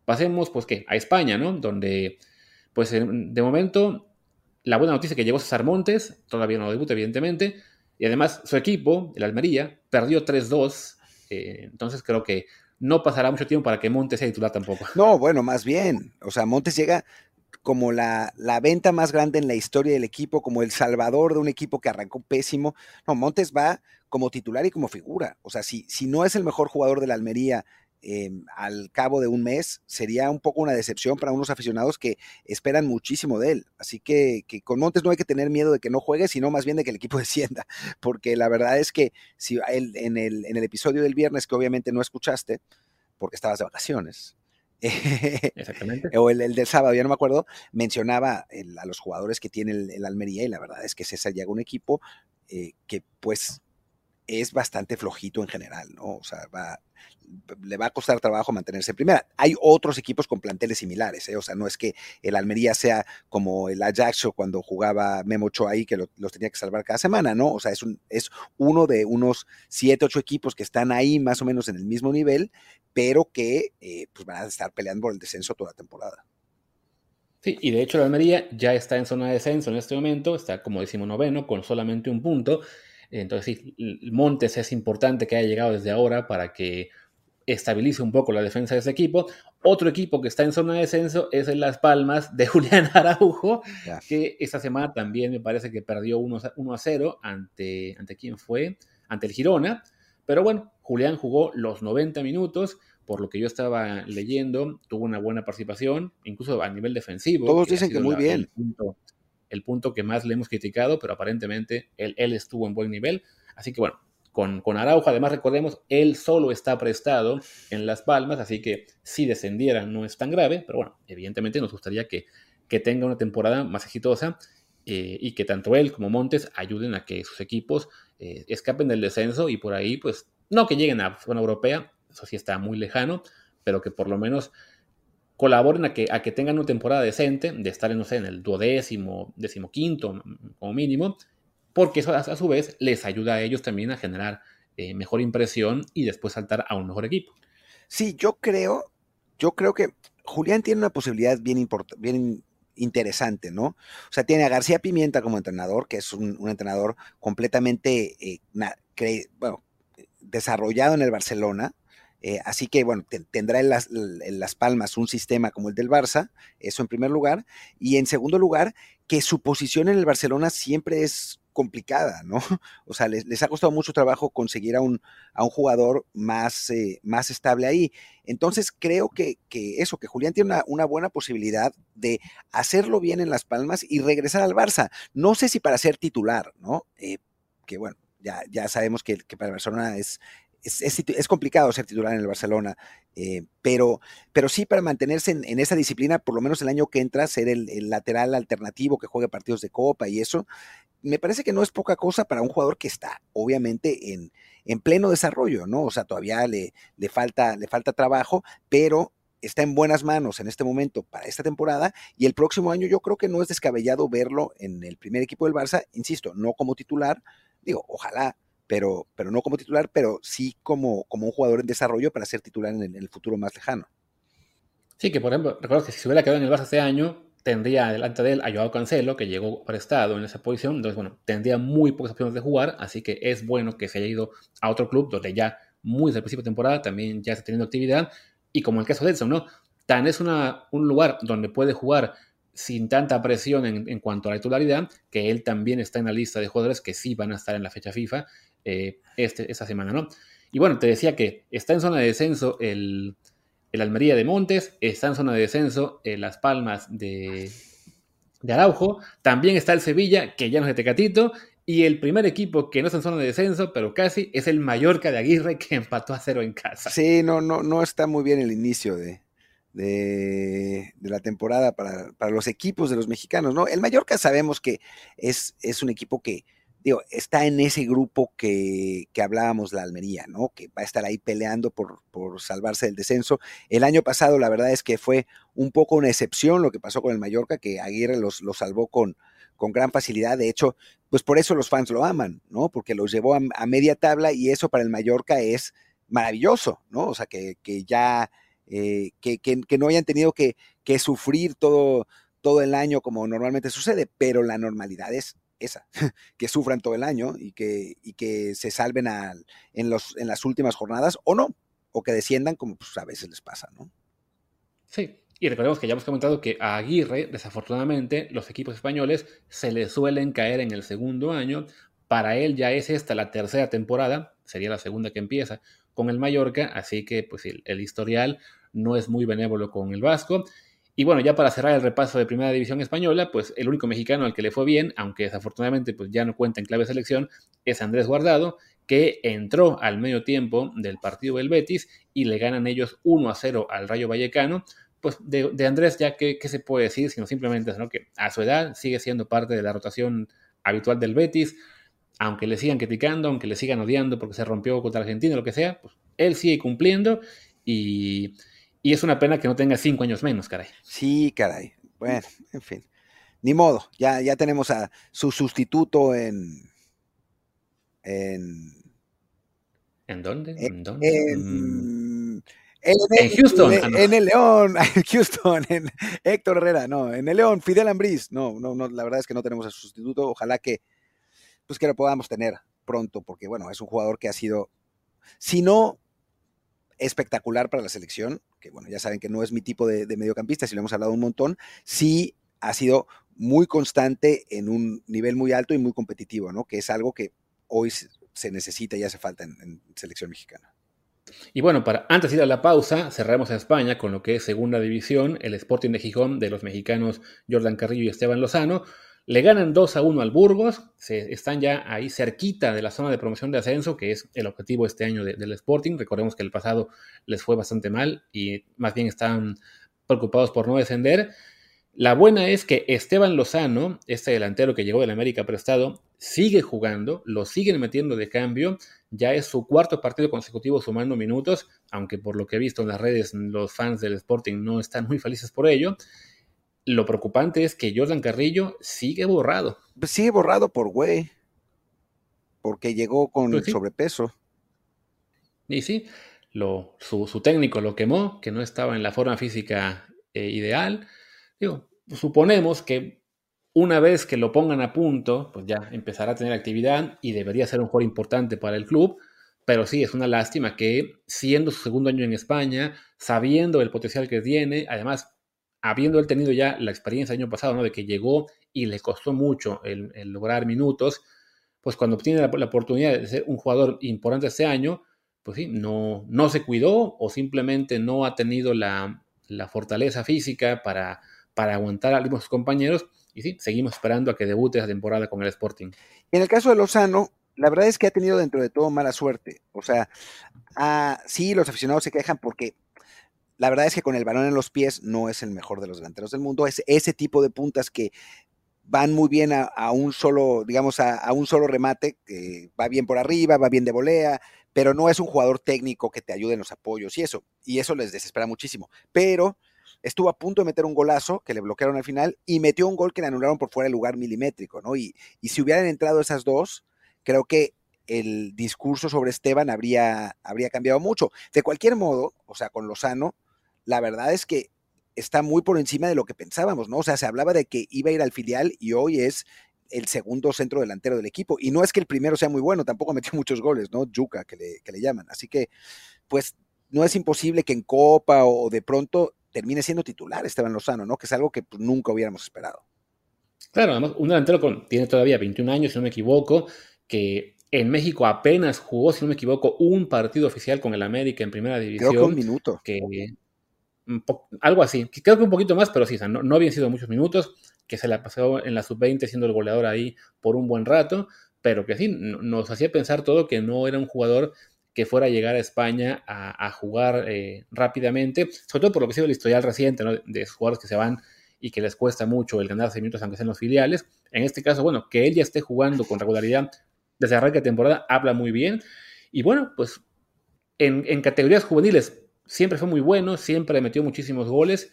pasemos pues que a España, ¿no? Donde pues de momento la buena noticia que llegó César Montes, todavía no debuta evidentemente, y además su equipo, el Almería, perdió 3-2, eh, entonces creo que no pasará mucho tiempo para que Montes sea titular tampoco. No, bueno, más bien, o sea, Montes llega como la, la, venta más grande en la historia del equipo, como el salvador de un equipo que arrancó pésimo. No, Montes va como titular y como figura. O sea, si, si no es el mejor jugador de la Almería em, al cabo de un mes, sería un poco una decepción para unos aficionados que esperan muchísimo de él. Así que, con Montes no hay que tener miedo de que no juegue, sino más bien de que el equipo [LAUGHS] descienda. Porque la verdad es que si en, el, en el episodio del viernes, que obviamente no escuchaste, porque estabas de vacaciones, [LAUGHS] Exactamente. o el, del sábado, ya no me acuerdo, mencionaba a los jugadores que tiene el, Almería y la verdad es que César llega un equipo eh, que pues es bastante flojito en general, ¿no? O sea, va, le va a costar trabajo mantenerse en primera. Hay otros equipos con planteles similares, ¿eh? O sea, no es que el Almería sea como el Ajax cuando jugaba Memo Ochoa ahí, que los tenía que salvar cada semana, ¿no? O sea, es, un, es uno de unos siete, ocho equipos que están ahí más o menos en el mismo nivel, pero que eh, pues van a estar peleando por el descenso toda la temporada. Sí, y de hecho el Almería ya está en zona de descenso en este momento, está como decimos noveno, con solamente un punto. Entonces, sí, Montes es importante que haya llegado desde ahora para que estabilice un poco la defensa de ese equipo. Otro equipo que está en zona de descenso es en Las Palmas de [LAUGHS] Julián Araujo, que esta semana también me parece que perdió 1 a 0 ante, ante quién fue, ante el Girona. Pero bueno, Julián jugó los 90 minutos, por lo que yo estaba leyendo, tuvo una buena participación, incluso a nivel defensivo. Todos dicen que muy bien el punto que más le hemos criticado, pero aparentemente él, él estuvo en buen nivel. Así que bueno, con, con, Araujo, además recordemos, él solo está prestado en Las Palmas, así que si descendiera no es tan grave, pero bueno, evidentemente nos gustaría que, que tenga una temporada más exitosa eh, y que tanto él como Montes ayuden a que sus equipos eh, escapen del descenso y por ahí, pues, no que lleguen a zona europea, eso sí está muy lejano, pero que por lo menos colaboren a que, a que tengan una temporada decente, de estar, no sé, en el duodécimo, decimoquinto como mínimo, porque eso a, su vez les ayuda a ellos también a generar eh, mejor impresión y después saltar a un mejor equipo. Sí, yo creo, yo creo que Julián tiene una posibilidad bien, bien interesante, ¿no? O sea, tiene a García Pimienta como entrenador, que es un, entrenador completamente eh, bueno, desarrollado en el Barcelona, eh, así que, bueno, tendrá en las, las, Palmas un sistema como el del Barça, eso en primer lugar. Y en segundo lugar, que su posición en el Barcelona siempre es complicada, ¿no? [LAUGHS] O sea, les, ha costado mucho trabajo conseguir a un, a un jugador más, eh, más estable ahí. Entonces, creo que, que eso, que Julián tiene una, una, buena posibilidad de hacerlo bien en Las Palmas y regresar al Barça. No sé si para ser titular, ¿no? Eh, que bueno, ya, ya sabemos que, que, para el Barcelona es, es, complicado ser titular en el Barcelona, eh, pero, pero sí para mantenerse en, esa disciplina, por lo menos el año que entra, ser el, lateral alternativo que juegue partidos de copa y eso, me parece que no es poca cosa para un jugador que está obviamente en, en pleno desarrollo, ¿no? O sea, todavía le, le, falta, le falta trabajo, pero está en buenas manos en este momento para esta temporada y el próximo año yo creo que no es descabellado verlo en el primer equipo del Barça, insisto, no como titular, digo, ojalá pero, pero no como titular, pero sí como, como un jugador en desarrollo para ser titular en el, futuro más lejano. Sí, que por ejemplo, recuerdo que si se hubiera quedado en el Barça este año, tendría delante de él a Joao Cancelo, que llegó prestado en esa posición, entonces bueno, tendría muy pocas opciones de jugar, así que es bueno que se haya ido a otro club donde ya muy desde el principio de temporada también ya está teniendo actividad, y como el caso de Edson, ¿no? Tan es una, un lugar donde puede jugar sin tanta presión en, cuanto a la titularidad, que él también está en la lista de jugadores que sí van a estar en la fecha FIFA eh, este, esta semana, ¿no? Y bueno, te decía que está en zona de descenso el, Almería de Montes, está en zona de descenso Las Palmas de, de, Araujo, también está el Sevilla, que ya no es de Tecatito, Y el primer equipo que no es en zona de descenso, pero casi, es el Mallorca de Aguirre que [LAUGHS] empató a cero en casa. Sí, no, no, no está muy bien el inicio de, de, la temporada para, los equipos de los mexicanos, ¿no? El Mallorca sabemos que es, es un equipo que, digo, está en ese grupo que, que, hablábamos la Almería, ¿no? Que va a estar ahí peleando por, por, salvarse del descenso. El año pasado, la verdad es que fue un poco una excepción lo que pasó con el Mallorca, que Aguirre los, salvó con, con gran facilidad. De hecho, pues por eso los fans lo aman, ¿no? Porque los llevó a, media tabla y eso para el Mallorca es maravilloso, ¿no? O sea, que, que ya, eh, que, que, no hayan tenido que, que sufrir todo, todo el año como normalmente sucede, pero la normalidad es esa, [LAUGHS] que sufran todo el año y que, y que se salven en, los, en las últimas jornadas o no, o que desciendan como pues, a veces les pasa, ¿no? Sí, y recordemos que ya hemos comentado que a Aguirre, desafortunadamente, los equipos españoles se le suelen caer en el segundo año. Para él ya es esta la tercera temporada, sería la segunda que empieza con el Mallorca, así que pues el historial no es muy benévolo con el Vasco. Y bueno, ya para cerrar el repaso de Primera División Española, pues el único mexicano al que le fue bien, aunque desafortunadamente pues ya no cuenta en clave selección, es Andrés Guardado, que entró al medio tiempo del partido del Betis y le ganan ellos 1 a 0 al Rayo Vallecano. Pues de, Andrés ya ¿qué, se puede decir, sino simplemente que a su edad sigue siendo parte de la rotación habitual del Betis, aunque le sigan criticando, aunque le sigan odiando porque se rompió contra Argentina, lo que sea, pues él sigue cumpliendo y y es una pena que no tenga cinco años menos, caray. Sí, caray. Bueno, en fin. Ni modo, ya, ya tenemos a su sustituto en. ¿En, ¿En dónde? ¿En, dónde? En, Houston. En, ah, el León, [LAUGHS] en Houston, en Héctor Herrera, no, en el León, Fidel Ambriz. No, no, no, la verdad es que no tenemos a su sustituto. Ojalá que, pues que lo podamos tener pronto, porque bueno, es un jugador que ha sido, si no espectacular para la selección, que bueno, ya saben que no es mi tipo de, mediocampista, si lo hemos hablado un montón, sí ha sido muy constante en un nivel muy alto y muy competitivo, ¿no? Que es algo que hoy se necesita y hace falta en, selección mexicana. Y bueno, para antes de ir a la pausa, cerramos a España con lo que es segunda división, el Sporting de Gijón de los mexicanos Jordan Carrillo y Esteban Lozano. Le ganan 2 a 1 al Burgos, se, están ya ahí cerquita de la zona de promoción de ascenso, que es el objetivo este año del Sporting. Recordemos que el pasado les fue bastante mal y más bien están preocupados por no descender. La buena es que Esteban Lozano, este delantero que llegó del América prestado, sigue jugando, lo siguen metiendo de cambio, ya es su cuarto partido consecutivo sumando minutos, aunque por lo que he visto en las redes los fans del Sporting no están muy felices por ello. Lo preocupante es que Jordan Carrillo sigue borrado. Pues sigue borrado por güey. Porque llegó con pues sobrepeso. Y sí, lo, su, técnico lo quemó, que no estaba en la forma física eh, ideal. Digo, suponemos que una vez que lo pongan a punto, pues ya empezará a tener actividad y debería ser un jugador importante para el club. Pero sí, es una lástima que siendo su segundo año en España, sabiendo el potencial que tiene, además habiendo él tenido ya la experiencia el año pasado, ¿no? De que llegó y le costó mucho el, lograr minutos, pues cuando obtiene la, oportunidad de ser un jugador importante este año, pues sí, no, no se cuidó o simplemente no ha tenido la, fortaleza física para, para aguantar a sus compañeros. Y sí, seguimos esperando a que debute esa temporada con el Sporting. En el caso de Lozano, la verdad es que ha tenido dentro de todo mala suerte. O sea, ah, sí, los aficionados se quejan porque la verdad es que con el balón en los pies no es el mejor de los delanteros del mundo. Es ese tipo de puntas que van muy bien a, un solo, digamos, a, un solo remate, que va bien por arriba, va bien de volea, pero no es un jugador técnico que te ayude en los apoyos y eso. Y eso les desespera muchísimo. Pero estuvo a punto de meter un golazo que le bloquearon al final y metió un gol que le anularon por fuera del lugar milimétrico, ¿no? Y, y si hubieran entrado esas dos, creo que el discurso sobre Esteban habría, habría cambiado mucho. De cualquier modo, o sea, con Lozano, la verdad es que está muy por encima de lo que pensábamos, ¿no? O sea, se hablaba de que iba a ir al filial y hoy es el segundo centro delantero del equipo. Y no es que el primero sea muy bueno, tampoco metió muchos goles, ¿no? Yuca, que le, que le llaman. Así que, pues, no es imposible que en Copa o de pronto termine siendo titular Esteban Lozano, ¿no? Que es algo que pues, nunca hubiéramos esperado. Claro, además, un delantero con, tiene todavía 21 años, si no me equivoco, que en México apenas jugó, si no me equivoco, un partido oficial con el América en primera división. Creo que un minuto. Que algo así. Creo que un poquito más, pero sí, no, no habían sido muchos minutos, que se la pasó en la sub-20 siendo el goleador ahí por un buen rato, pero que sí, nos hacía pensar todo que no era un jugador que fuera a llegar a España a, jugar eh, rápidamente, sobre todo por lo que ha sido el historial reciente ¿no? de jugadores que se van y que les cuesta mucho el ganar minutos aunque sean los filiales. En este caso, bueno, que él ya esté jugando con regularidad desde arranque de temporada habla muy bien. Y bueno, pues en, en categorías juveniles siempre fue muy bueno, siempre metió muchísimos goles.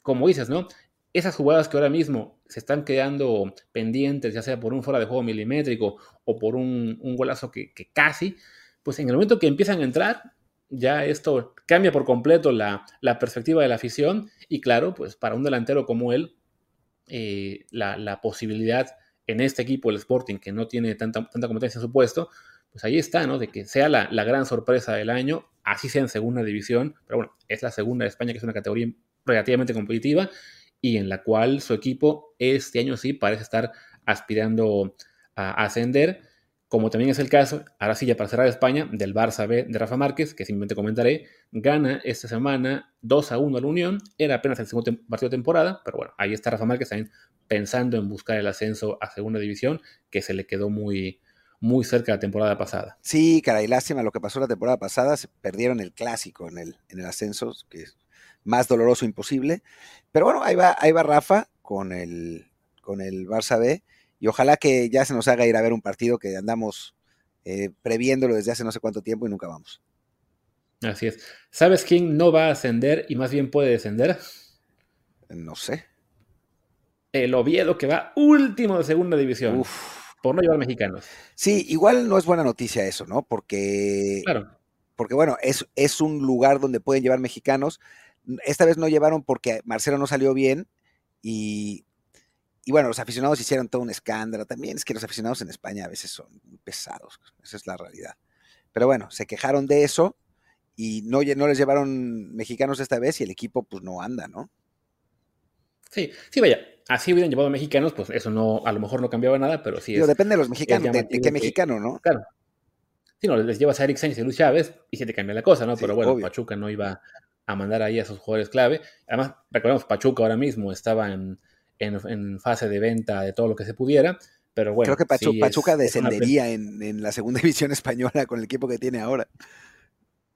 Como dices, ¿no? Esas jugadas que ahora mismo se están quedando pendientes, ya sea por un fuera de juego milimétrico o por un, un golazo que, casi, pues en el momento que empiezan a entrar, ya esto cambia por completo la, perspectiva de la afición y claro, pues para un delantero como él, eh, la, posibilidad en este equipo, el Sporting, que no tiene tanta, tanta competencia en su puesto, pues ahí está, ¿no? De que sea la, gran sorpresa del año, así sea en segunda división, pero bueno, es la segunda de España, que es una categoría relativamente competitiva y en la cual su equipo este año sí parece estar aspirando a ascender como también es el caso, ahora sí ya para cerrar España, del Barça B de Rafa Márquez, que simplemente comentaré, gana esta semana 2 a 1 a la Unión, era apenas el segundo partido de temporada, pero bueno, ahí está Rafa Márquez también pensando en buscar el ascenso a segunda división, que se le quedó muy, muy cerca la temporada pasada. Sí, caray, lástima lo que pasó la temporada pasada, se perdieron el clásico en el, en el ascenso, que es más doloroso imposible, pero bueno, ahí va, ahí va Rafa con el, con el Barça B, y ojalá que ya se nos haga ir a ver un partido que andamos eh, previéndolo desde hace no sé cuánto tiempo y nunca vamos. Así es. ¿Sabes quién no va a ascender y más bien puede descender? No sé. El Oviedo que va último de segunda división. Por no llevar mexicanos. Sí, igual no es buena noticia eso, ¿no? Porque. Claro. Porque bueno, es, es un lugar donde pueden llevar mexicanos. Esta vez no llevaron porque Marcelo no salió bien y y bueno, los aficionados hicieron todo un escándalo. También es que los aficionados en España a veces son pesados. Esa es la realidad. Pero bueno, se quejaron de eso y no, no les llevaron mexicanos esta vez y el equipo pues no anda, ¿no? Sí, sí, vaya. Así hubieran llevado mexicanos, pues eso no, a lo mejor no cambiaba nada, pero sí. Pero depende de los mexicanos, de, qué mexicano, ¿no? Claro. Si no, les llevas a Eric Sánchez y Luis Chávez y se te cambia la cosa, ¿no? pero bueno, Pachuca no iba a mandar ahí a esos jugadores clave. Además, recordemos, Pachuca ahora mismo estaba en, en, fase de venta de todo lo que se pudiera. Pero bueno. Creo que Pachuca descendería en, la segunda [LAUGHS] división española con el equipo que tiene ahora.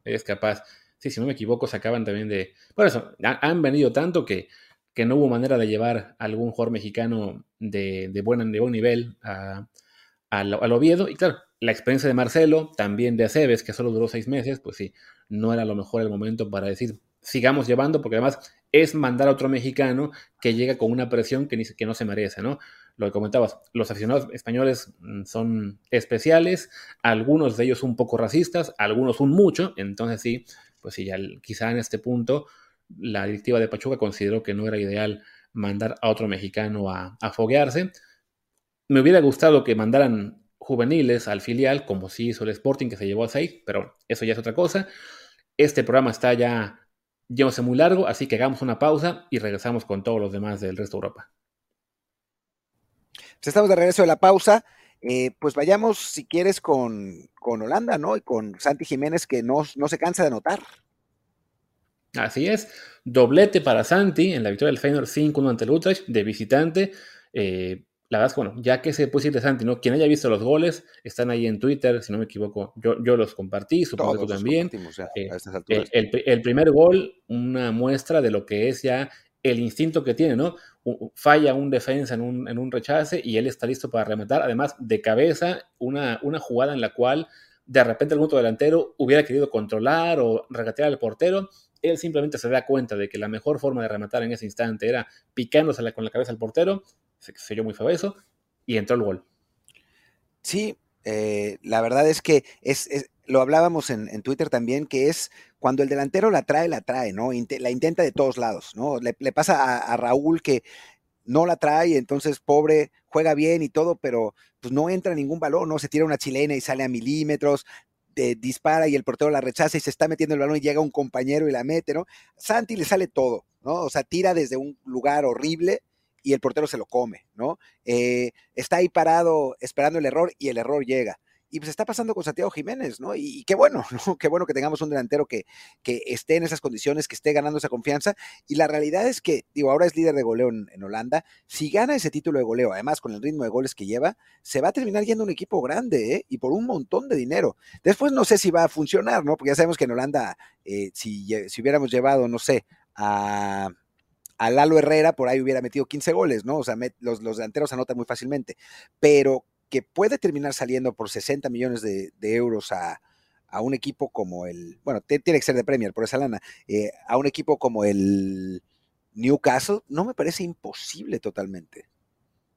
Es capaz. Sí, si no me equivoco, se acaban también de. Por eso, han venido tanto que, que no hubo manera de llevar a algún jugador mexicano de, de, buen, nivel a, al Oviedo. Y claro, la experiencia de Marcelo, también de Aceves, que solo duró seis meses, pues sí, no era lo mejor el momento para decir, sigamos llevando, porque además es mandar a otro mexicano que llega con una presión que, ni, que no se merece, ¿no? Lo que comentabas, los aficionados españoles mm, son especiales, algunos de ellos un poco racistas, algunos un mucho, entonces sí, pues sí, quizá en este punto la directiva de Pachuca consideró que no era ideal mandar a otro mexicano a, a foguearse. Me hubiera gustado que mandaran juveniles al filial, como sí hizo el Sporting, que se llevó a seis, pero eso ya es otra cosa. Este programa está ya sé muy largo, así que hagamos una pausa y regresamos con todos los demás del resto de Europa. Pues estamos de regreso de la pausa. Eh, pues vayamos, si quieres, con, Holanda, ¿no? Y con Santi Jiménez, que no, no se cansa de anotar. Así es, doblete para Santi en la victoria del Feyenoord 5-1 ante el Utrecht de visitante. Eh, la verdad es que, bueno, ya que se puede decir de Santi, ¿no? Quien haya visto los goles, están ahí en Twitter, si no me equivoco, yo, yo los compartí, supongo que tú también. Eh, el, primer gol, una muestra de lo que es ya el instinto que tiene, ¿no? Falla un defensa en un, en un rechace y él está listo para rematar, además de cabeza, una, una jugada en la cual de repente el punto delantero hubiera querido controlar o regatear al portero, él simplemente se da cuenta de que la mejor forma de rematar en ese instante era picándose con la cabeza al portero se selló muy feo eso, y entró el gol. Sí, eh, la verdad es que es, lo hablábamos en, Twitter también, que es cuando el delantero la trae, la trae, ¿no? la intenta de todos lados, ¿no? Le, pasa a, Raúl que no la trae, entonces pobre, juega bien y todo, pero pues no entra ningún balón, ¿no? Se tira una chilena y sale a milímetros, dispara y el portero la rechaza y se está metiendo el balón y llega un compañero y la mete, ¿no? Santi le sale todo, ¿no? O sea, tira desde un lugar horrible y el portero se lo come, ¿no? Eh, está ahí parado esperando el error y el error llega. Y pues está pasando con Santiago Jiménez, ¿no? Y, qué bueno, [LAUGHS] ¿no? Qué bueno que tengamos un delantero que, que esté en esas condiciones, que esté ganando esa confianza. Y la realidad es que, digo, ahora es líder de goleo en, Holanda. Si gana ese título de goleo, además con el ritmo de goles que lleva, se va a terminar yendo un equipo grande, ¿eh? Y por un montón de dinero. Después no sé si va a funcionar, ¿no? Porque ya sabemos que en Holanda, eh, si, si hubiéramos llevado, no sé, a a Lalo Herrera por ahí hubiera metido 15 goles, ¿no? O sea, los, los, delanteros anotan muy fácilmente, pero que puede terminar saliendo por 60 millones de, euros a, un equipo como el, bueno, tiene que ser de Premier por esa lana, eh, a un equipo como el Newcastle, no me parece imposible totalmente.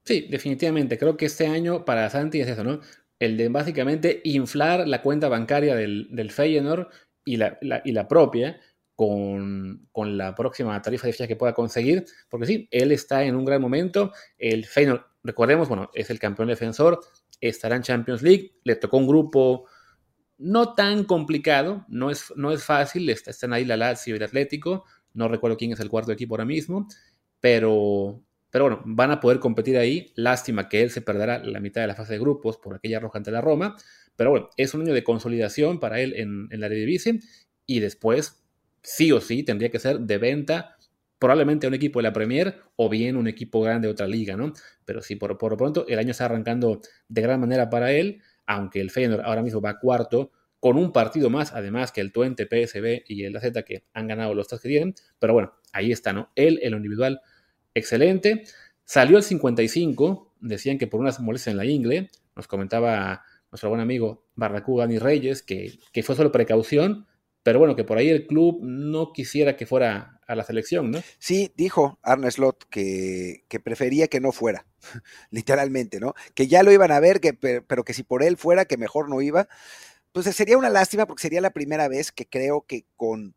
Sí, definitivamente. Creo que este año para Santi es eso, ¿no? El de básicamente inflar la cuenta bancaria del, del Feyenoord y la, y la propia con, la próxima tarifa de ficha que pueda conseguir, porque sí, él está en un gran momento, el Feyenoord, recordemos, bueno, es el campeón defensor, estará en Champions League, le tocó un grupo no tan complicado, no es, no es fácil, están ahí la Lazio y el Atlético, no recuerdo quién es el cuarto equipo ahora mismo, pero, pero bueno, van a poder competir ahí, lástima que él se perderá la mitad de la fase de grupos por aquella roja ante la Roma, pero bueno, es un año de consolidación para él en, la Eredivisie y después sí o sí tendría que ser de venta probablemente a un equipo de la Premier o bien un equipo grande de otra liga, ¿no? Pero sí, por, por lo pronto el año está arrancando de gran manera para él, aunque el Feyenoord ahora mismo va cuarto, con un partido más, además que el Twente, PSB y el AZ que han ganado los tres que tienen, pero bueno, ahí está, ¿no? Él en lo individual, excelente. Salió el 55, decían que por unas molestias en la ingle, nos comentaba nuestro buen amigo Barracuda Dani Reyes, que, que fue solo precaución, pero bueno, que por ahí el club no quisiera que fuera a la selección, ¿no? Sí, dijo Arne Slot que, que prefería que no fuera, [LAUGHS] literalmente, ¿no? Que ya lo iban a ver, que, pero que si por él fuera, que mejor no iba. Pues sería una lástima porque sería la primera vez que creo que con,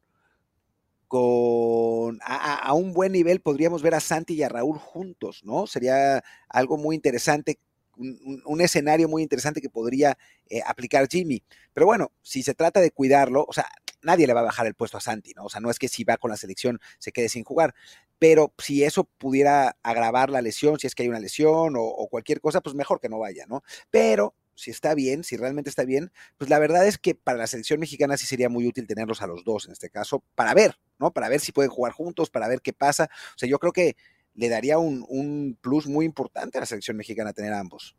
con a, un buen nivel podríamos ver a Santi y a Raúl juntos, ¿no? Sería algo muy interesante un, escenario muy interesante que podría eh, aplicar Jimmy. Pero bueno, si se trata de cuidarlo, o sea, nadie le va a bajar el puesto a Santi, ¿no? O sea, no es que si va con la selección se quede sin jugar, pero si eso pudiera agravar la lesión, si es que hay una lesión o, cualquier cosa, pues mejor que no vaya, ¿no? Pero si está bien, si realmente está bien, pues la verdad es que para la selección mexicana sí sería muy útil tenerlos a los dos en este caso, para ver, ¿no? Para ver si pueden jugar juntos, para ver qué pasa. O sea, yo creo que le daría un, un plus muy importante a la selección mexicana tener a ambos.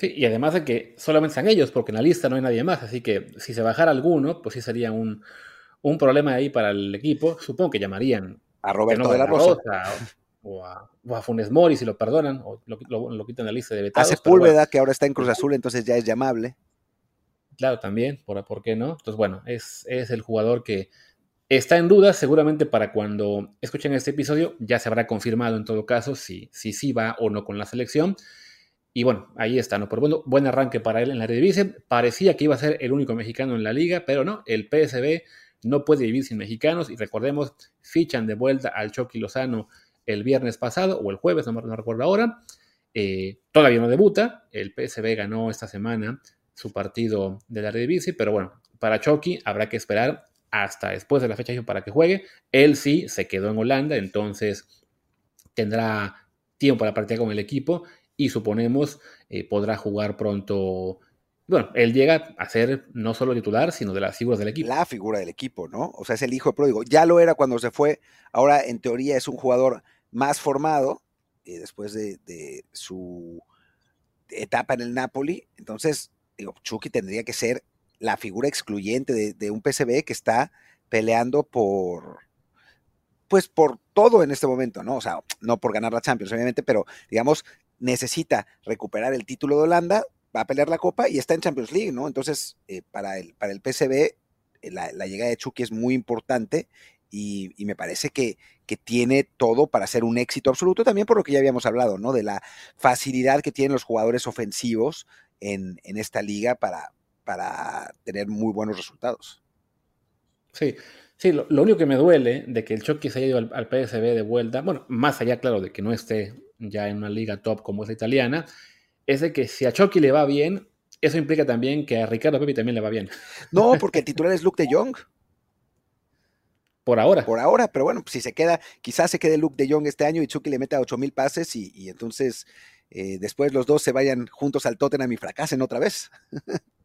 Sí, y además de que solamente están ellos, porque en la lista no hay nadie más, así que si se bajara alguno, pues sí sería un, problema ahí para el equipo. Supongo que llamarían a Roberto de la Rosa. o, a, Funes Mori si lo perdonan, o lo, quitan de la lista de vetados. A Sepúlveda, que ahora está en Cruz Azul, entonces ya es llamable. Claro, también, ¿por, ¿por qué no? Entonces, bueno, es, es el jugador que está en duda, seguramente para cuando escuchen este episodio ya se habrá confirmado en todo caso si, si sí va o no con la selección. Y bueno, ahí está, ¿no? Por bueno, buen arranque para él en la Eredivisie. Parecía que iba a ser el único mexicano en la liga, pero no, el PSB no puede vivir sin mexicanos. Y recordemos, fichan de vuelta al Chucky Lozano el viernes pasado o el jueves, no, no recuerdo ahora. Eh, todavía no debuta. El PSB ganó esta semana su partido de la Eredivisie, pero bueno, para Chucky habrá que esperar hasta después de la fecha para que juegue. Él sí se quedó en Holanda, entonces tendrá tiempo para partir con el equipo y suponemos eh, podrá jugar pronto. Bueno, él llega a ser no solo titular, sino de las figuras del equipo. La figura del equipo, ¿no? O sea, es el hijo de pródigo. Ya lo era cuando se fue, ahora en teoría es un jugador más formado eh, después de, su etapa en el Napoli. Entonces, Chucky tendría que ser la figura excluyente de, de un PCB que está peleando por, pues por todo en este momento, ¿no? O sea, no por ganar la Champions, obviamente, pero digamos, necesita recuperar el título de Holanda, va a pelear la Copa y está en Champions League, ¿no? Entonces, eh, para, el, para el PSV, eh, la, llegada de Chucky es muy importante y, me parece que, que, tiene todo para ser un éxito absoluto, también por lo que ya habíamos hablado, ¿no? De la facilidad que tienen los jugadores ofensivos en, esta liga para, para tener muy buenos resultados. Sí, Sí, lo, único que me duele de que el Chucky se haya ido al, al, PSV de vuelta, bueno, más allá, claro, de que no esté ya en una liga top como es la italiana, es de que si a Chucky le va bien, eso implica también que a Ricardo Pepe también le va bien. No, porque el titular es Luke de Jong. [LAUGHS] Por ahora. Por ahora, pero bueno, pues si se queda, quizás se quede Luke de Jong este año y Chucky le meta 8 mil pases y, entonces eh, después los dos se vayan juntos al Tottenham y fracasen otra vez. [LAUGHS]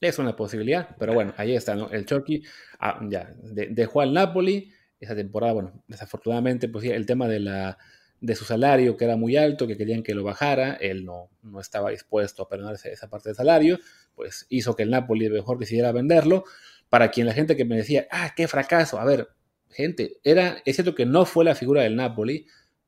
Es una posibilidad, pero bueno, ahí está, ¿no? El Chucky ah, ya dejó al Napoli esa temporada, bueno, desafortunadamente, pues el tema de, la, de su salario, que era muy alto, que querían que lo bajara, él no, no estaba dispuesto a perder esa parte del salario, pues hizo que el Napoli mejor decidiera venderlo. Para quien la gente que me decía, ah, qué fracaso, a ver, gente, era, es cierto que no fue la figura del Napoli,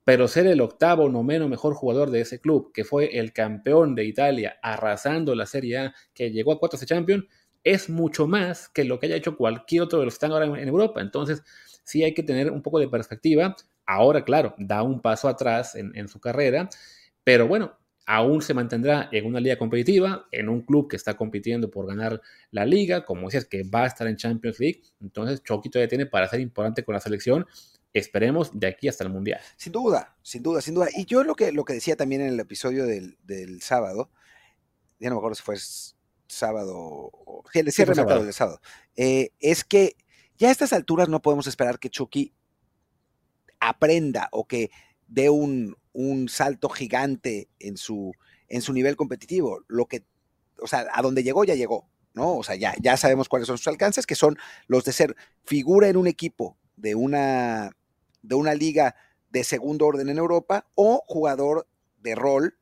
pero ser el octavo noveno mejor jugador de ese club, que fue el campeón de Italia, arrasando la Serie A, que llegó a cuatro de Champions, es mucho más que lo que haya hecho cualquier otro de los que están ahora en Europa. Entonces, sí hay que tener un poco de perspectiva. Ahora, claro, da un paso atrás en, su carrera, pero bueno, aún se mantendrá en una liga competitiva, en un club que está compitiendo por ganar la liga, como decías, que va a estar en Champions League. Entonces, Chucky todavía tiene para ser importante con la selección. Esperemos de aquí hasta el Mundial. Sin duda, sin duda, sin duda. Y yo lo que, lo que decía también en el episodio del, sábado, ya no me acuerdo si fue sábado, o, el cierre del sábado, eh, es que ya a estas alturas no podemos esperar que Chucky aprenda o que dé un, salto gigante en su, en su nivel competitivo. Lo que, o sea, a donde llegó ya llegó, ¿no? O sea, ya, ya sabemos cuáles son sus alcances, que son los de ser figura en un equipo de una, de una liga de segundo orden en Europa o jugador de rol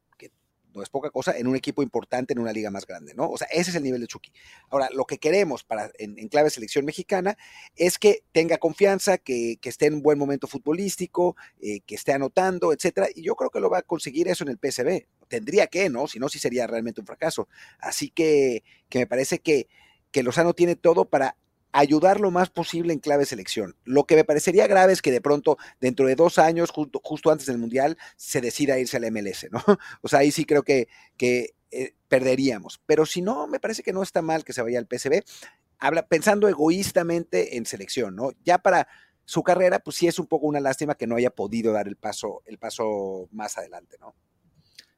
no es poca cosa, en un equipo importante, en una liga más grande, ¿no? O sea, ese es el nivel de Chucky. Ahora, lo que queremos para, en, clave selección mexicana es que tenga confianza, que, esté en un buen momento futbolístico, eh, que esté anotando, etcétera, y yo creo que lo va a conseguir eso en el PSB. Tendría que, ¿no? Si no, sí sería realmente un fracaso. Así que, que me parece que, que Lozano tiene todo para ayudar lo más posible en clave selección. Lo que me parecería grave es que de pronto, dentro de dos años, justo, justo antes del Mundial, se decida irse al MLS, ¿no? [LAUGHS] O sea, ahí sí creo que, que eh, perderíamos. Pero si no, me parece que no está mal que se vaya al PSB, habla, pensando egoístamente en selección, ¿no? Ya para su carrera, pues sí es un poco una lástima que no haya podido dar el paso, el paso más adelante, ¿no?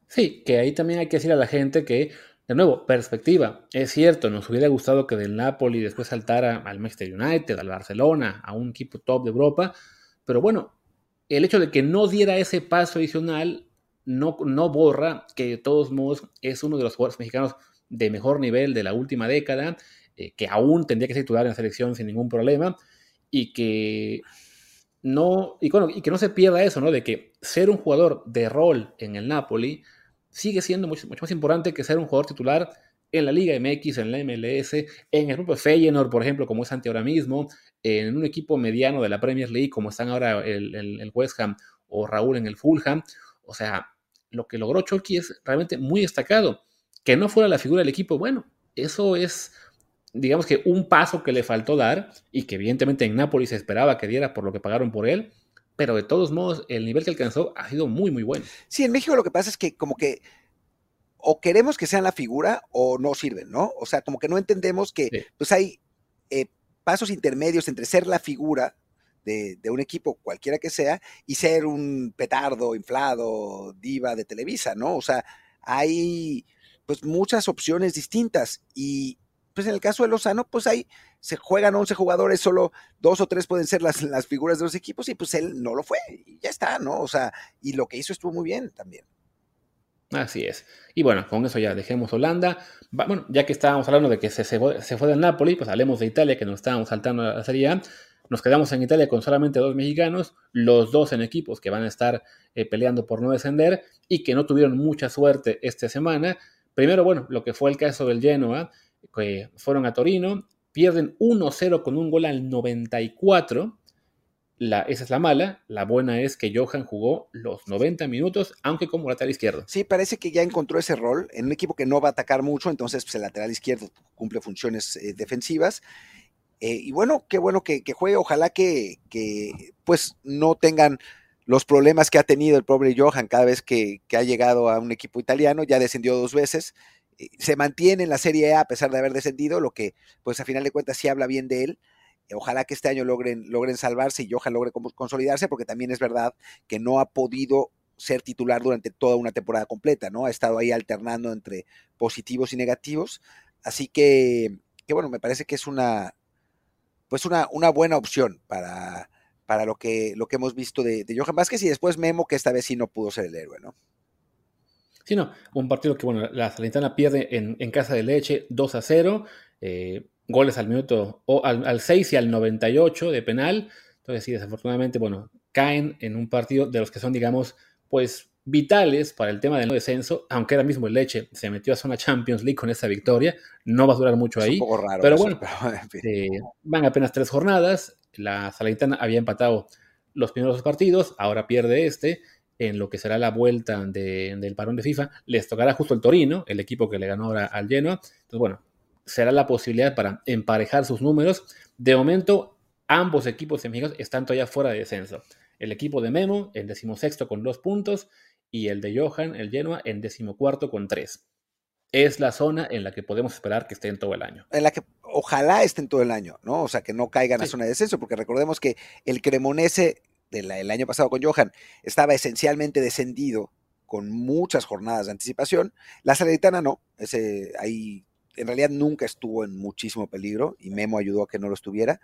Sí, que ahí también hay que decir a la gente que de nuevo, perspectiva. Es cierto, nos hubiera gustado que del Napoli después saltara al Manchester United, al Barcelona, a un equipo top de Europa, pero bueno, el hecho de que no diera ese paso adicional no, borra que de todos modos es uno de los jugadores mexicanos de mejor nivel de la última década, eh, que aún tendría que titular en la selección sin ningún problema, y que no, y que no se pierda eso, ¿no? De que ser un jugador de rol en el Napoli sigue siendo mucho, mucho, más importante que ser un jugador titular en la Liga MX, en la MLS, en el grupo Feyenoord, por ejemplo, como es ante ahora mismo, en un equipo mediano de la Premier League, como están ahora el, el, West Ham o Raúl en el Fulham. O sea, lo que logró Chucky es realmente muy destacado. Que no fuera la figura del equipo, bueno, eso es, digamos que un paso que le faltó dar y que evidentemente en Nápoles se esperaba que diera por lo que pagaron por él, pero de todos modos, el nivel que alcanzó ha sido muy, muy bueno. Sí, en México lo que pasa es que como que o queremos que sean la figura o no sirven, ¿no? O sea, como que no entendemos que pues hay eh, pasos intermedios entre ser la figura de, de, un equipo, cualquiera que sea, y ser un petardo, inflado, diva de Televisa, ¿no? O sea, hay pues muchas opciones distintas y pues en el caso de Lozano, pues hay se juegan 11 jugadores, solo dos o tres pueden ser las, las figuras de los equipos y pues él no lo fue y ya está, ¿no? O sea, y lo que hizo estuvo muy bien también. Así es. Y bueno, con eso ya dejemos Holanda. bueno, ya que estábamos hablando de que se, se, fue del Napoli, pues hablemos de Italia, que nos estábamos saltando a la Serie. Nos quedamos en Italia con solamente dos mexicanos, los dos en equipos que van a estar eh, peleando por no descender y que no tuvieron mucha suerte esta semana. Primero, bueno, lo que fue el caso del Genoa, que fueron a Torino Pierden 1-0 con un gol al 94. La, esa es la mala. La buena es que Johan jugó los 90 minutos, aunque como lateral izquierdo. Sí, parece que ya encontró ese rol en un equipo que no va a atacar mucho, entonces pues, el lateral izquierdo cumple funciones eh, defensivas. Eh, y bueno, qué bueno que, juegue. Ojalá que, que, pues no tengan los problemas que ha tenido el pobre Johan cada vez que, que ha llegado a un equipo italiano. Ya descendió dos veces. Eh, se mantiene en la Serie A a pesar de haber descendido, lo que pues a final de cuentas sí habla bien de él. Eh, ojalá que este año logren, logren salvarse y Johan logre consolidarse, porque también es verdad que no ha podido ser titular durante toda una temporada completa, ¿no? Ha estado ahí alternando entre positivos y negativos. Así que, que bueno, me parece que es una, pues una, una buena opción para, para lo, que, lo que hemos visto de, de Johan Vázquez y después Memo, que esta vez sí no pudo ser el héroe, ¿no? Sí, no, un partido que, bueno, la Salernitana pierde en, casa de leche 2 a 0, eh, goles al minuto, o al, 6 y al 98 de penal. Entonces, sí, desafortunadamente, bueno, caen en un partido de los que son, digamos, pues vitales para el tema del descenso, aunque ahora mismo el Leche se metió a zona Champions League con esa victoria, no va a durar mucho ahí. un poco raro. Pero bueno, eh, van apenas tres jornadas, la Salernitana había empatado los primeros partidos, ahora pierde este, en lo que será la vuelta del parón de FIFA, les tocará justo el Torino, el equipo que le ganó ahora al Genoa. Entonces, bueno, será la posibilidad para emparejar sus números. De momento, ambos equipos en están todavía fuera de descenso. El equipo de Memo en decimosexto con dos puntos y el de Johan, el Genoa, en decimocuarto con tres. Es la zona en la que podemos esperar que estén todo el año. En la que ojalá estén todo el año, ¿no? O sea, que no caigan a zona de descenso, porque recordemos que el Cremonese del año pasado con Johan estaba esencialmente descendido con muchas jornadas de anticipación. La Salernitana no, ese ahí en realidad nunca estuvo en muchísimo peligro y Memo ayudó a que no lo estuviera,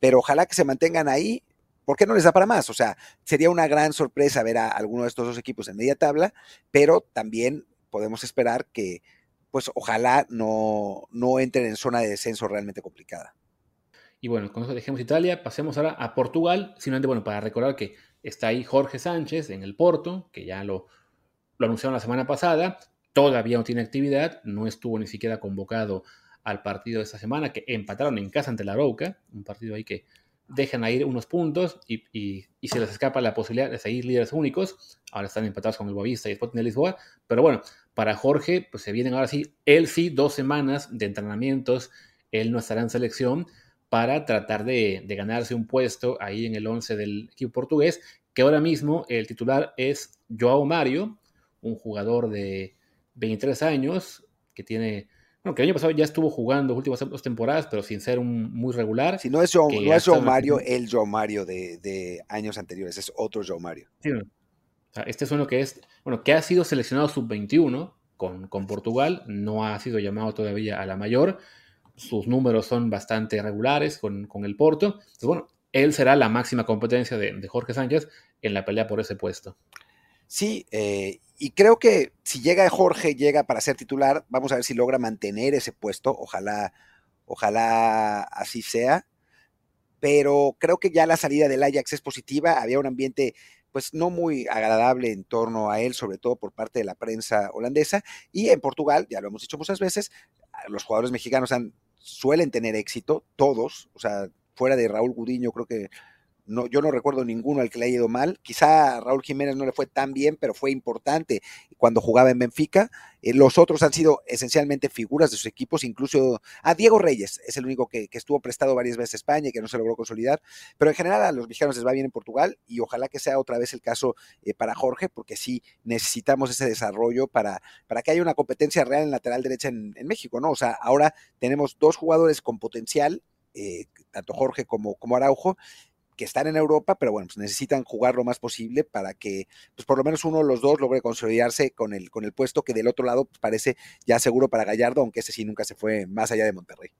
pero ojalá que se mantengan ahí. ¿Por qué no les da para más? O sea, sería una gran sorpresa ver a alguno de estos dos equipos en media tabla, pero también podemos esperar que, pues ojalá no, no entren en zona de descenso realmente complicada. Y bueno, con eso dejemos Italia, pasemos ahora a Portugal, simplemente bueno, para recordar que está ahí Jorge Sánchez en el Porto, que ya lo, lo anunciaron la semana pasada, todavía no tiene actividad, no estuvo ni siquiera convocado al partido de esta semana, que empataron en casa ante la Roca, un partido ahí que dejan ir unos puntos y, y, se les escapa la posibilidad de seguir líderes únicos. Ahora están empatados con el Boavista y Sporting de Lisboa. Pero bueno, para Jorge, pues se vienen ahora sí, él sí, dos semanas de entrenamientos. Él no estará en selección, para tratar de, ganarse un puesto ahí en el 11 del equipo portugués, que ahora mismo el titular es Joao Mario, un jugador de 23 años, que tiene, bueno, que el año pasado ya estuvo jugando las últimas dos temporadas, pero sin ser un muy regular. Si no es Joao, no es Joao Mario, el Joao Mario de, años anteriores, es otro Joao Mario. este es uno que es, bueno, que ha sido seleccionado sub-21 con, con Portugal, no ha sido llamado todavía a la mayor, sus números son bastante regulares con, el Porto. Entonces, bueno, él será la máxima competencia de, Jorge Sánchez en la pelea por ese puesto. Sí, eh, y creo que si llega Jorge, llega para ser titular, vamos a ver si logra mantener ese puesto. Ojalá, ojalá así sea. Pero creo que ya la salida del Ajax es positiva. Había un ambiente pues no muy agradable en torno a él, sobre todo por parte de la prensa holandesa. Y en Portugal, ya lo hemos dicho muchas veces, los jugadores mexicanos han suelen tener éxito, todos, o sea, fuera de Raúl Gudiño, creo que no, yo no recuerdo ninguno al que le haya ido mal. Quizá a Raúl Jiménez no le fue tan bien, pero fue importante cuando jugaba en Benfica. Eh, los otros han sido esencialmente figuras de sus equipos, incluso a Diego Reyes es el único que, estuvo prestado varias veces a España y que no se logró consolidar. Pero en general a los mexicanos les va bien en Portugal y ojalá que sea otra vez el caso eh, para Jorge, porque sí necesitamos ese desarrollo para, para que haya una competencia real en lateral derecha en, México, ¿no? O sea, ahora tenemos dos jugadores con potencial, eh, tanto Jorge como, como Araujo, que están en Europa, pero bueno, pues necesitan jugar lo más posible para que, pues por lo menos uno de los dos logre consolidarse con el, con el puesto que del otro lado pues, parece ya seguro para Gallardo, aunque ese sí nunca se fue más allá de Monterrey.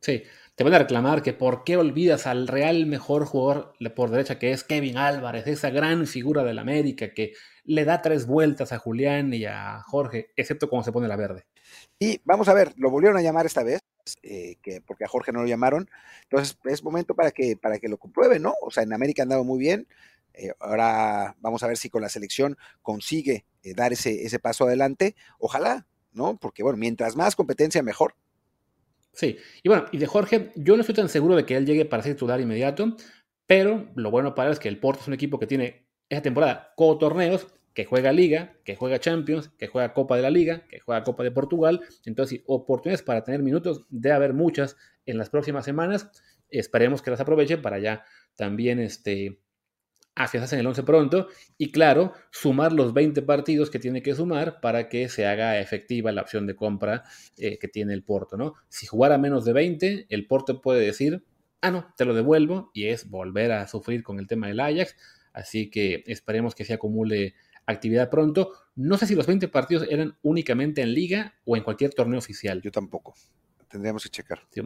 Sí, te van a reclamar que por qué olvidas al real mejor jugador por derecha que es Kevin Álvarez, esa gran figura del América que le da tres vueltas a Julián y a Jorge, excepto cuando se pone la verde. Y vamos a ver, lo volvieron a llamar esta vez. Eh, que porque a Jorge no lo llamaron. Entonces es momento para que, para que lo compruebe, ¿no? O sea, en América han dado muy bien. Eh, ahora vamos a ver si con la selección consigue eh, dar ese, ese paso adelante. Ojalá, ¿no? Porque bueno, mientras más competencia, mejor. Sí, y bueno, y de Jorge, yo no estoy tan seguro de que él llegue para ser titular inmediato, pero lo bueno para él es que el Porto es un equipo que tiene esta temporada co torneos que juega Liga, que juega Champions, que juega Copa de la Liga, que juega Copa de Portugal. Entonces, oportunidades para tener minutos, debe haber muchas en las próximas semanas. Esperemos que las aproveche para ya también este, afianzarse en el 11 pronto. Y claro, sumar los 20 partidos que tiene que sumar para que se haga efectiva la opción de compra eh, que tiene el Porto. ¿no? Si jugara menos de 20, el Porto puede decir, ah, no, te lo devuelvo, y es volver a sufrir con el tema del Ajax. Así que esperemos que se acumule actividad pronto. No sé si los 20 partidos eran únicamente en liga o en cualquier torneo oficial. Yo tampoco. Tendríamos que checar. Sí,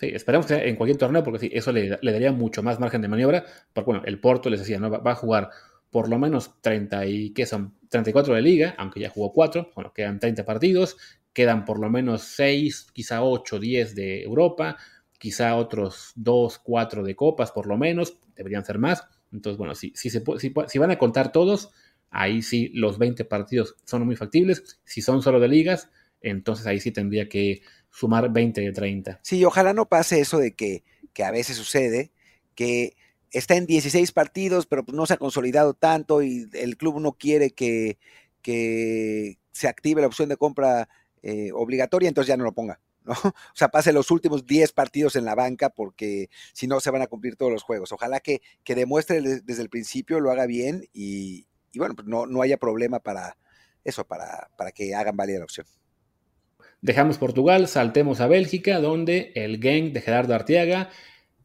esperamos que sea en cualquier torneo porque sí, eso le, daría mucho más margen de maniobra. Porque bueno, el Porto les decía, ¿no? va, a jugar por lo menos 30 y, ¿qué son? 34 de liga, aunque ya jugó 4, bueno, quedan 30 partidos, quedan por lo menos 6, quizá 8, 10 de Europa, quizá otros 2, 4 de copas por lo menos, deberían ser más. Entonces, bueno, si, si, se, si, si van a contar todos, ahí sí los 20 partidos son muy factibles. Si son solo de ligas, entonces ahí sí tendría que sumar 20 de 30. Sí, ojalá no pase eso de que, que a veces sucede, que está en 16 partidos, pero pues no se ha consolidado tanto y el club no quiere que, que se active la opción de compra eh, obligatoria, entonces ya no lo ponga. ¿no? [LAUGHS] O sea, pase los últimos 10 partidos en la banca porque si no se van a cumplir todos los juegos. Ojalá que, que demuestre desde el principio, lo haga bien y, y bueno, pues no, no haya problema para eso, para, para que hagan válida la opción. Dejamos Portugal, saltemos a Bélgica, donde el gang de Gerardo Arteaga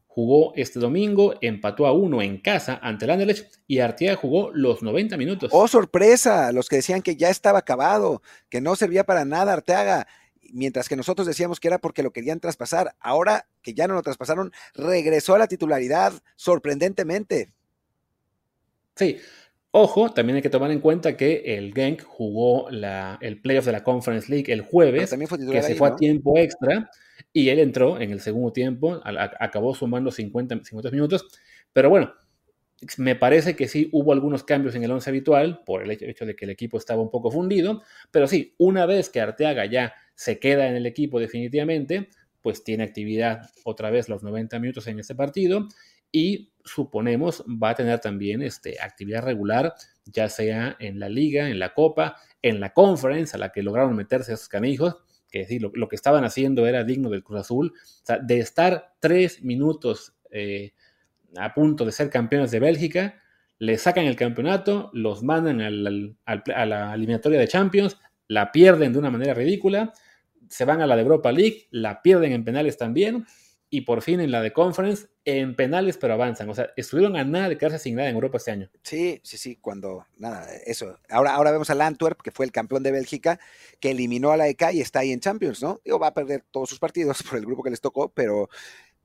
jugó este domingo, empató a uno en casa ante el Anderlecht y Arteaga jugó los 90 minutos. ¡Oh, sorpresa! Los que decían que ya estaba acabado, que no servía para nada Arteaga, mientras que nosotros decíamos que era porque lo querían traspasar. Ahora que ya no lo traspasaron, regresó a la titularidad, sorprendentemente. Sí, Ojo, también hay que tomar en cuenta que el Genk jugó la, el playoff de la Conference League el jueves, que se fue a tiempo extra, y él entró en el segundo tiempo, acabó sumando 50, 50 minutos, pero bueno, me parece que sí hubo algunos cambios en el once habitual por el hecho de que el equipo estaba un poco fundido, pero sí, una vez que Arteaga ya se queda en el equipo definitivamente, pues tiene actividad otra vez los 90 minutos en este partido y suponemos va a tener también este, actividad regular, ya sea en la liga, en la copa, en la conference a la que lograron meterse esos canijos, que decir, lo, que estaban haciendo era digno del Cruz Azul, o sea, de estar tres minutos eh, a punto de ser campeones de Bélgica, le sacan el campeonato, los mandan a la eliminatoria de Champions, la pierden de una manera ridícula, se van a la de Europa League, la pierden en penales también, y por fin en la de Conference en penales, pero avanzan. O sea, estuvieron a nada de quedarse sin nada en Europa este año. Sí, sí, sí, cuando, nada, eso. Ahora, ahora vemos al Antwerp, que fue el campeón de Bélgica, que eliminó a la EK y está ahí en Champions, ¿no? Digo, va a perder todos sus partidos [LAUGHS] por el grupo que les tocó, pero,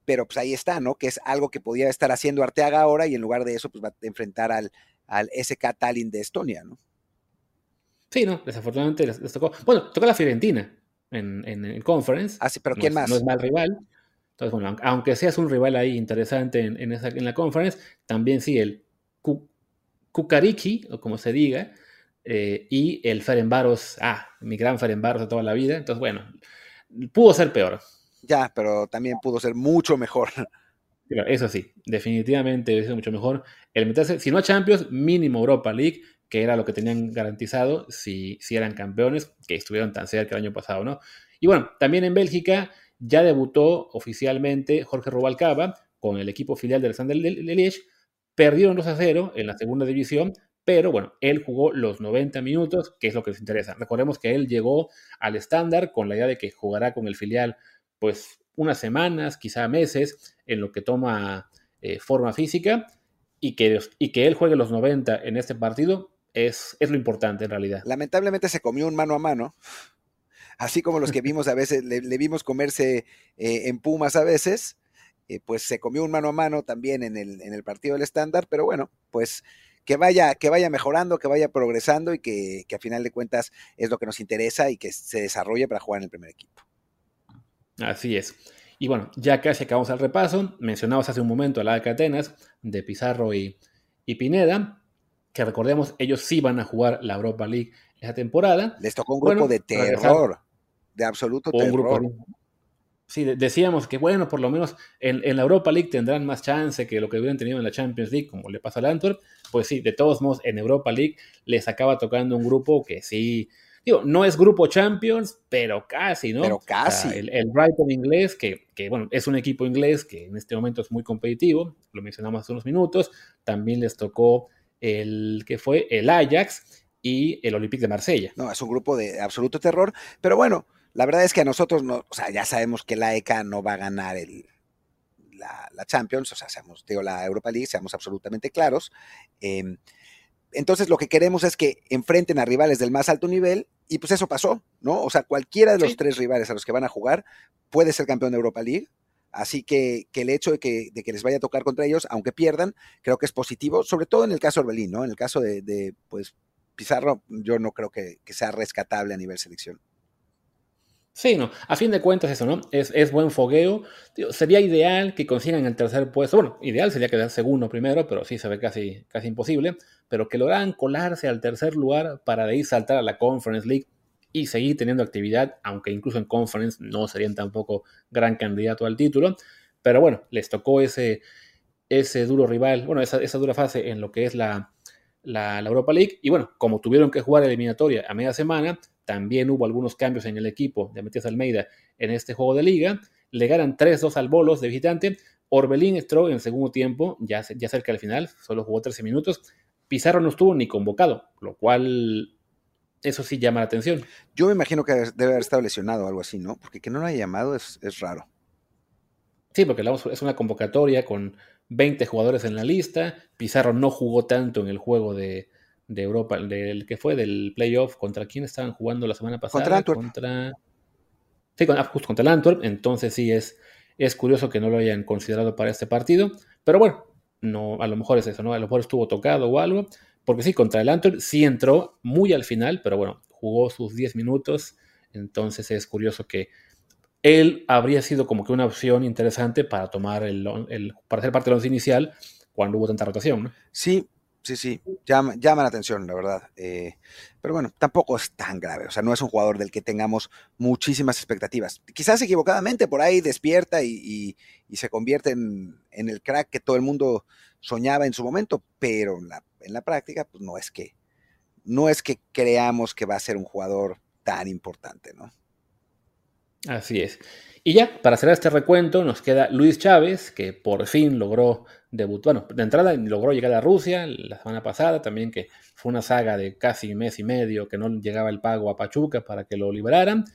pero pues ahí está, ¿no? Que es algo que podía estar haciendo Arteaga ahora y en lugar de eso, pues va a enfrentar al, al SK Tallinn de Estonia, ¿no? Sí, no, desafortunadamente les, tocó. Bueno, tocó la Fiorentina en, en, Conference. Ah, sí, pero ¿quién más? No es mal rival. Entonces, bueno, aunque seas un rival ahí interesante en, en, la conference, también sí el Kukariki, o como se diga, eh, y el Ferenbaros, ah, mi gran Ferenbaros de toda la vida. Entonces, bueno, pudo ser peor. Ya, pero también pudo ser mucho mejor. [LAUGHS] eso sí, definitivamente es mucho mejor. El meterse, si no a Champions, mínimo Europa League, que era lo que tenían garantizado si, si eran campeones, que estuvieron tan cerca el año pasado, ¿no? Y bueno, también en Bélgica ya debutó oficialmente Jorge Rubalcaba con el equipo filial del Alexander Liège. Perdieron 2 a 0 en la segunda división, pero bueno, él jugó los 90 minutos, que es lo que les interesa. Recordemos que él llegó al estándar con la idea de que jugará con el filial pues unas semanas, quizá meses, en lo que toma eh, forma física y que, y que él juegue los 90 en este partido es, es lo importante en realidad. Lamentablemente se comió un mano a mano así como los que vimos a veces, le, vimos comerse eh, en Pumas a veces, eh, pues se comió un mano a mano también en el, en el partido del estándar, pero bueno, pues que vaya, que vaya mejorando, que vaya progresando y que, que, a final de cuentas es lo que nos interesa y que se desarrolle para jugar en el primer equipo. Así es. Y bueno, ya casi acabamos el repaso. Mencionamos hace un momento a la de Atenas de Pizarro y, y Pineda, que recordemos, ellos sí van a jugar la Europa League esa temporada. Les tocó un grupo de terror de absoluto terror. Grupo, sí, decíamos que bueno, por lo menos en, la Europa League tendrán más chance que lo que hubieran tenido en la Champions League, como le pasa al Antwerp. Pues sí, de todos modos, en Europa League les acaba tocando un grupo que sí, digo, no es grupo Champions, pero casi, ¿no? Pero casi. el, el, Brighton inglés, que, que, bueno, es un equipo inglés que en este momento es muy competitivo, lo mencionamos hace unos minutos, también les tocó el que fue el Ajax y el Olympique de Marsella. No, es un grupo de absoluto terror, pero bueno, la verdad es que a nosotros, no, o sea, ya sabemos que la ECA no va a ganar el, la, Champions, o sea, seamos, digo, la Europa League, seamos absolutamente claros. Em, entonces lo que queremos es que enfrenten a rivales del más alto nivel y pues eso pasó, ¿no? O sea, cualquiera de los tres rivales a los que van a jugar puede ser campeón de Europa League, Así que, el hecho de que, les vaya a tocar contra ellos, aunque pierdan, creo que es positivo, sobre todo en el caso de Orbelín, ¿no? En el caso de, pues, Pizarro, yo no creo que, sea rescatable a nivel selección. Sí, no, a fin de cuentas eso, ¿no? Es, buen fogueo. sería ideal que consigan el tercer puesto. Bueno, ideal sería quedar segundo primero, pero sí se ve casi, casi imposible. Pero que lograran colarse al tercer lugar para de ahí saltar a la Conference League y seguir teniendo actividad, aunque incluso en conference no serían tampoco gran candidato al título. Pero bueno, les tocó ese, ese duro rival, bueno, esa, dura fase en lo que es la, la, Europa League. Y bueno, como tuvieron que jugar eliminatoria a media semana, también hubo algunos cambios en el equipo de Matías Almeida en este juego de liga. Le ganan 3-2 al Bolos de visitante. Orbelín entró en el segundo tiempo, ya, ya cerca del final, solo jugó 13 minutos. Pizarro no estuvo ni convocado, lo cual eso sí llama la atención. Yo me imagino que debe haber estado lesionado o algo así, ¿no? Porque que no lo haya llamado es, raro. Sí, porque es una convocatoria con 20 jugadores en la lista. Pizarro no jugó tanto en el juego de, Europa, del que fue del playoff. ¿Contra quién estaban jugando la semana pasada? Contra Antwerp. Contra... Sí, ah, justo contra el Antwerp. Entonces sí es, es curioso que no lo hayan considerado para este partido. Pero bueno, no, a lo mejor es eso, ¿no? A lo mejor estuvo tocado o algo. Porque sí, contra el Antwerp sí entró muy al final, pero bueno, jugó sus 10 minutos. Entonces es curioso que él habría sido como que una opción interesante para tomar el, para ser parte del once inicial cuando hubo tanta rotación, Sí, sí, sí, llama, llama la atención, la verdad. Eh, pero bueno, tampoco es tan grave, o sea, no es un jugador del que tengamos muchísimas expectativas. Quizás equivocadamente por ahí despierta y, se convierte en, en, el crack que todo el mundo soñaba en su momento, pero la en la práctica, pues no es que, no es que creamos que va a ser un jugador tan importante, ¿no? Así es. Y ya, para cerrar este recuento, nos queda Luis Chávez, que por fin logró debutar, bueno, de entrada logró llegar a Rusia la semana pasada, también que fue una saga de casi mes y medio que no llegaba el pago a Pachuca para que lo liberaran.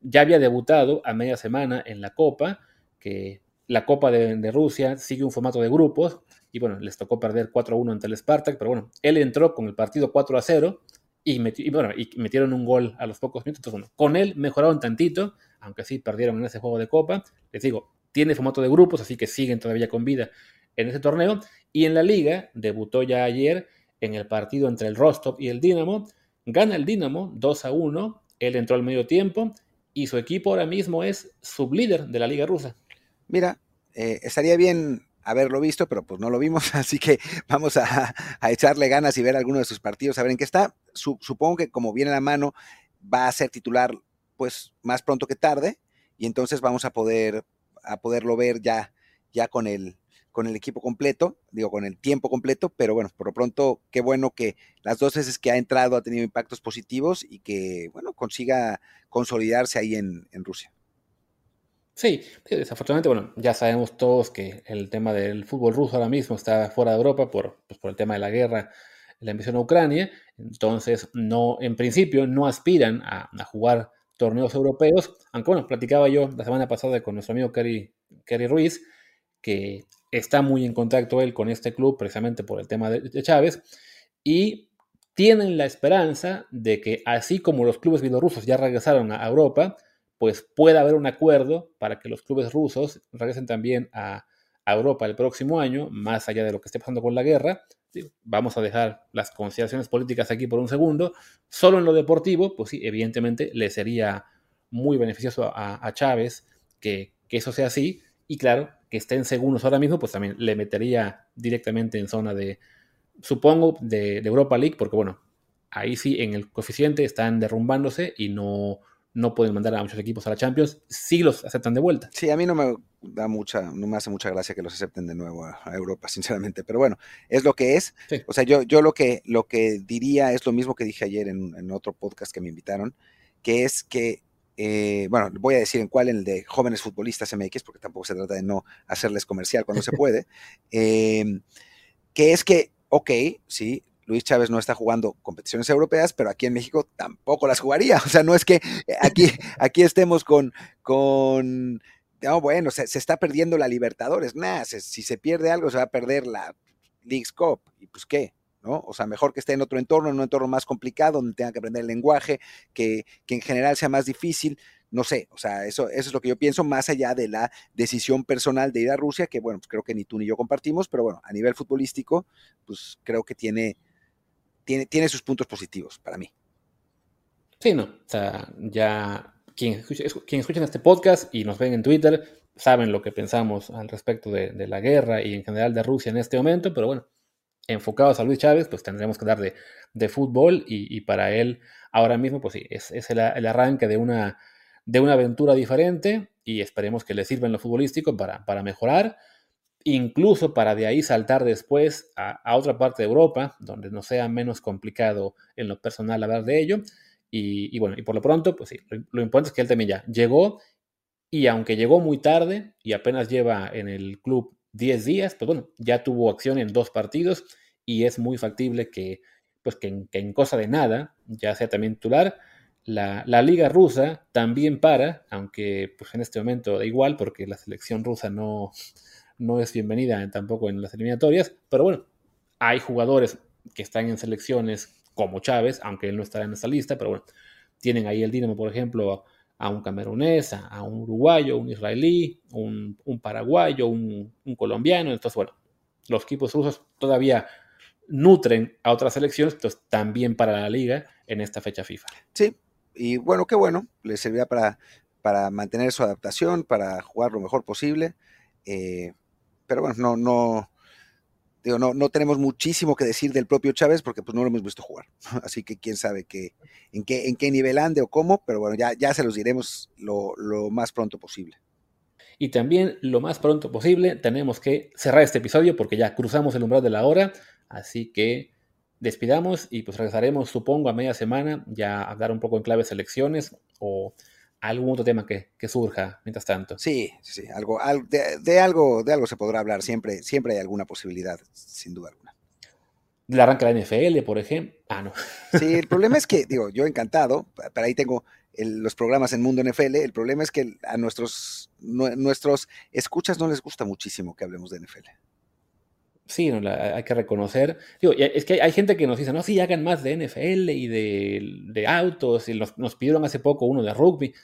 Ya había debutado a media semana en la Copa, que la Copa de, Rusia sigue un formato de grupos, y bueno, les tocó perder 4-1 ante el Spartak, pero bueno, él entró con el partido 4-0 y, bueno, y metieron un gol a los pocos minutos. Entonces, bueno, con él mejoraron tantito, aunque sí perdieron en ese juego de Copa. Les digo, tiene formato de grupos, así que siguen todavía con vida en ese torneo. Y en la liga, debutó ya ayer en el partido entre el Rostov y el Dinamo. Gana el Dinamo 2 1. Él entró al medio tiempo y su equipo ahora mismo es sublíder de la liga rusa. Mira, eh, estaría bien haberlo visto, pero pues no lo vimos, [LAUGHS] así que vamos a, echarle ganas y ver alguno de sus partidos, a ver en qué está. supongo que como viene a la mano, va a ser titular pues más pronto que tarde, y entonces vamos a poder a poderlo ver ya, ya con el con el equipo completo, digo, con el tiempo completo, pero bueno, por lo pronto, qué bueno que las dos veces que ha entrado ha tenido impactos positivos y que, bueno, consiga consolidarse ahí en Rusia. Sí, desafortunadamente, bueno, ya sabemos todos que el tema del fútbol ruso ahora mismo está fuera de Europa por, pues, por el tema de la guerra, la invasión a Ucrania. Entonces, no, en principio, no aspiran a, jugar torneos europeos. Aunque bueno, platicaba yo la semana pasada con nuestro amigo Kerry, Kerry Ruiz, que está muy en contacto él con este club precisamente por el tema de, Chávez. Y tienen la esperanza de que así como los clubes bielorrusos ya regresaron a Europa, pues pueda haber un acuerdo para que los clubes rusos regresen también a, Europa el próximo año, más allá de lo que esté pasando con la guerra. Vamos a dejar las consideraciones políticas aquí por un segundo. Solo en lo deportivo, pues sí, evidentemente le sería muy beneficioso a, Chávez que, eso sea así. Y claro, que estén segundos ahora mismo, pues también le metería directamente en zona de, supongo, de Europa League, porque bueno, ahí sí en el coeficiente están derrumbándose y no, no pueden mandar a muchos equipos a la Champions, sí los aceptan de vuelta. Sí, a mí no me da mucha, no me hace mucha gracia que los acepten de nuevo a, Europa, [LAUGHS] sinceramente, pero bueno, es lo que es. O sea, yo, yo lo que lo que diría es lo mismo que dije ayer en, otro podcast que me invitaron, que es que eh, bueno, voy a decir en cuál, en el de jóvenes futbolistas MX, porque tampoco se trata de no hacerles comercial cuando se [LAUGHS] puede, eh, que es que, ok, sí, Luis Chávez no está jugando competiciones europeas, pero aquí en México tampoco las jugaría. O sea, no es que aquí, aquí estemos con, con no, bueno, se, está perdiendo la Libertadores. Nada, si se pierde algo, se va a perder la League's Cup. ¿Y pues qué? ¿no? O sea, mejor que esté en otro entorno, en un entorno más complicado, donde tenga que aprender el lenguaje, que, que en general sea más difícil. no sé, o sea, eso, eso es lo que yo pienso, más allá de la decisión personal de ir a Rusia, que bueno, pues creo que ni tú ni yo compartimos, pero bueno, a nivel futbolístico, pues creo que tiene, tiene, tiene sus puntos positivos para mí. Sí, no, o sea, ya quien, quien escuchen este podcast y nos ven en Twitter saben lo que pensamos al respecto de, la guerra y en general de Rusia en este momento, pero bueno, enfocados a Luis Chávez, pues tendremos que dar de, fútbol y, para él ahora mismo, pues sí, es, el, arranque de una de una aventura diferente y esperemos que le sirva en lo futbolístico para, para mejorar, incluso para de ahí saltar después a, otra parte de Europa, donde no sea menos complicado en lo personal hablar de ello. Y, bueno, y por lo pronto, pues sí, lo, importante es que él también ya llegó y aunque llegó muy tarde y apenas lleva en el club 10 días, pues bueno, ya tuvo acción en dos partidos y es muy factible que, pues que en, que en cosa de nada ya sea también titular la, liga rusa también para, aunque pues en este momento da igual porque la selección rusa no, no es bienvenida tampoco en las eliminatorias, pero bueno, hay jugadores que están en selecciones como Chávez, aunque él no estará en esta lista, pero bueno, tienen ahí el Dinamo, por ejemplo, a un camerunés, a un uruguayo, un israelí, un, paraguayo, un, colombiano. Entonces, bueno, los equipos rusos todavía nutren a otras selecciones, entonces también para la liga en esta fecha FIFA. Sí, y bueno, qué bueno, le servirá para, para mantener su adaptación, para jugar lo mejor posible. Eh, pero bueno, no, no, digo, no, no tenemos muchísimo que decir del propio Chávez porque pues no lo hemos visto jugar. [LAUGHS] Así que quién sabe qué, en, qué, en qué nivel ande o cómo, pero bueno, ya, ya se los diremos lo, lo más pronto posible. Y también lo más pronto posible tenemos que cerrar este episodio porque ya cruzamos el umbral de la hora. Así que despidamos y pues regresaremos, supongo, a media semana ya a hablar un poco en clave selecciones o algún otro tema que, surja mientras tanto. Sí, sí, algo, de, algo, de algo se podrá hablar, siempre, siempre hay alguna posibilidad, sin duda alguna. Del arranque de la NFL, por ejemplo. Ah, no. [LAUGHS] Sí, el problema es que, [LAUGHS] digo, yo encantado, para ahí tengo los programas en Mundo NFL, el problema es que a nuestros, nuestros escuchas no les gusta muchísimo que hablemos de NFL sí, no, hay que reconocer. es que hay gente que nos dice, no, sí, hagan más de NFL y de, autos, y nos, pidieron hace poco uno de rugby.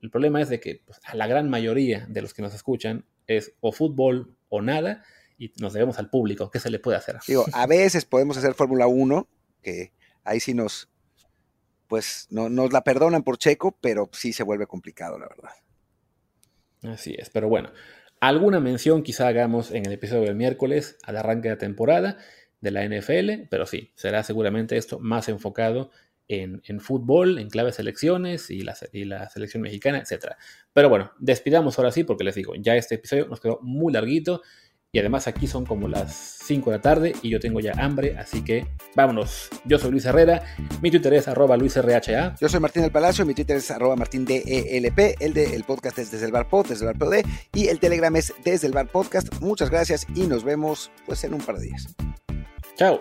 El problema es de que pues, a la gran mayoría de los que nos escuchan es o fútbol o nada, y nos debemos al público. ¿Qué se le puede hacer? Digo, a veces podemos hacer Fórmula 1, que ahí sí nos, pues, no, nos la perdonan por Checo, pero sí se vuelve complicado, la verdad. Así es, pero bueno, Alguna mención quizá hagamos en el episodio del miércoles al arranque de temporada de la NFL, pero sí, será seguramente esto más enfocado en, fútbol, en clave selecciones y la, y la selección mexicana, etc. Pero bueno, despidamos ahora sí porque les digo, ya este episodio nos quedó muy larguito y además aquí son como las 5 de la tarde y yo tengo ya hambre, así que vámonos. Yo soy Luis Herrera, mi Twitter es arroba luisrha. Yo soy Martín del Palacio, mi Twitter es arroba martindelp, el de el podcast es desde el bar pod, desde el bar pod, y el Telegram es desde el bar podcast. Muchas gracias y nos vemos pues en un par de días. Chao.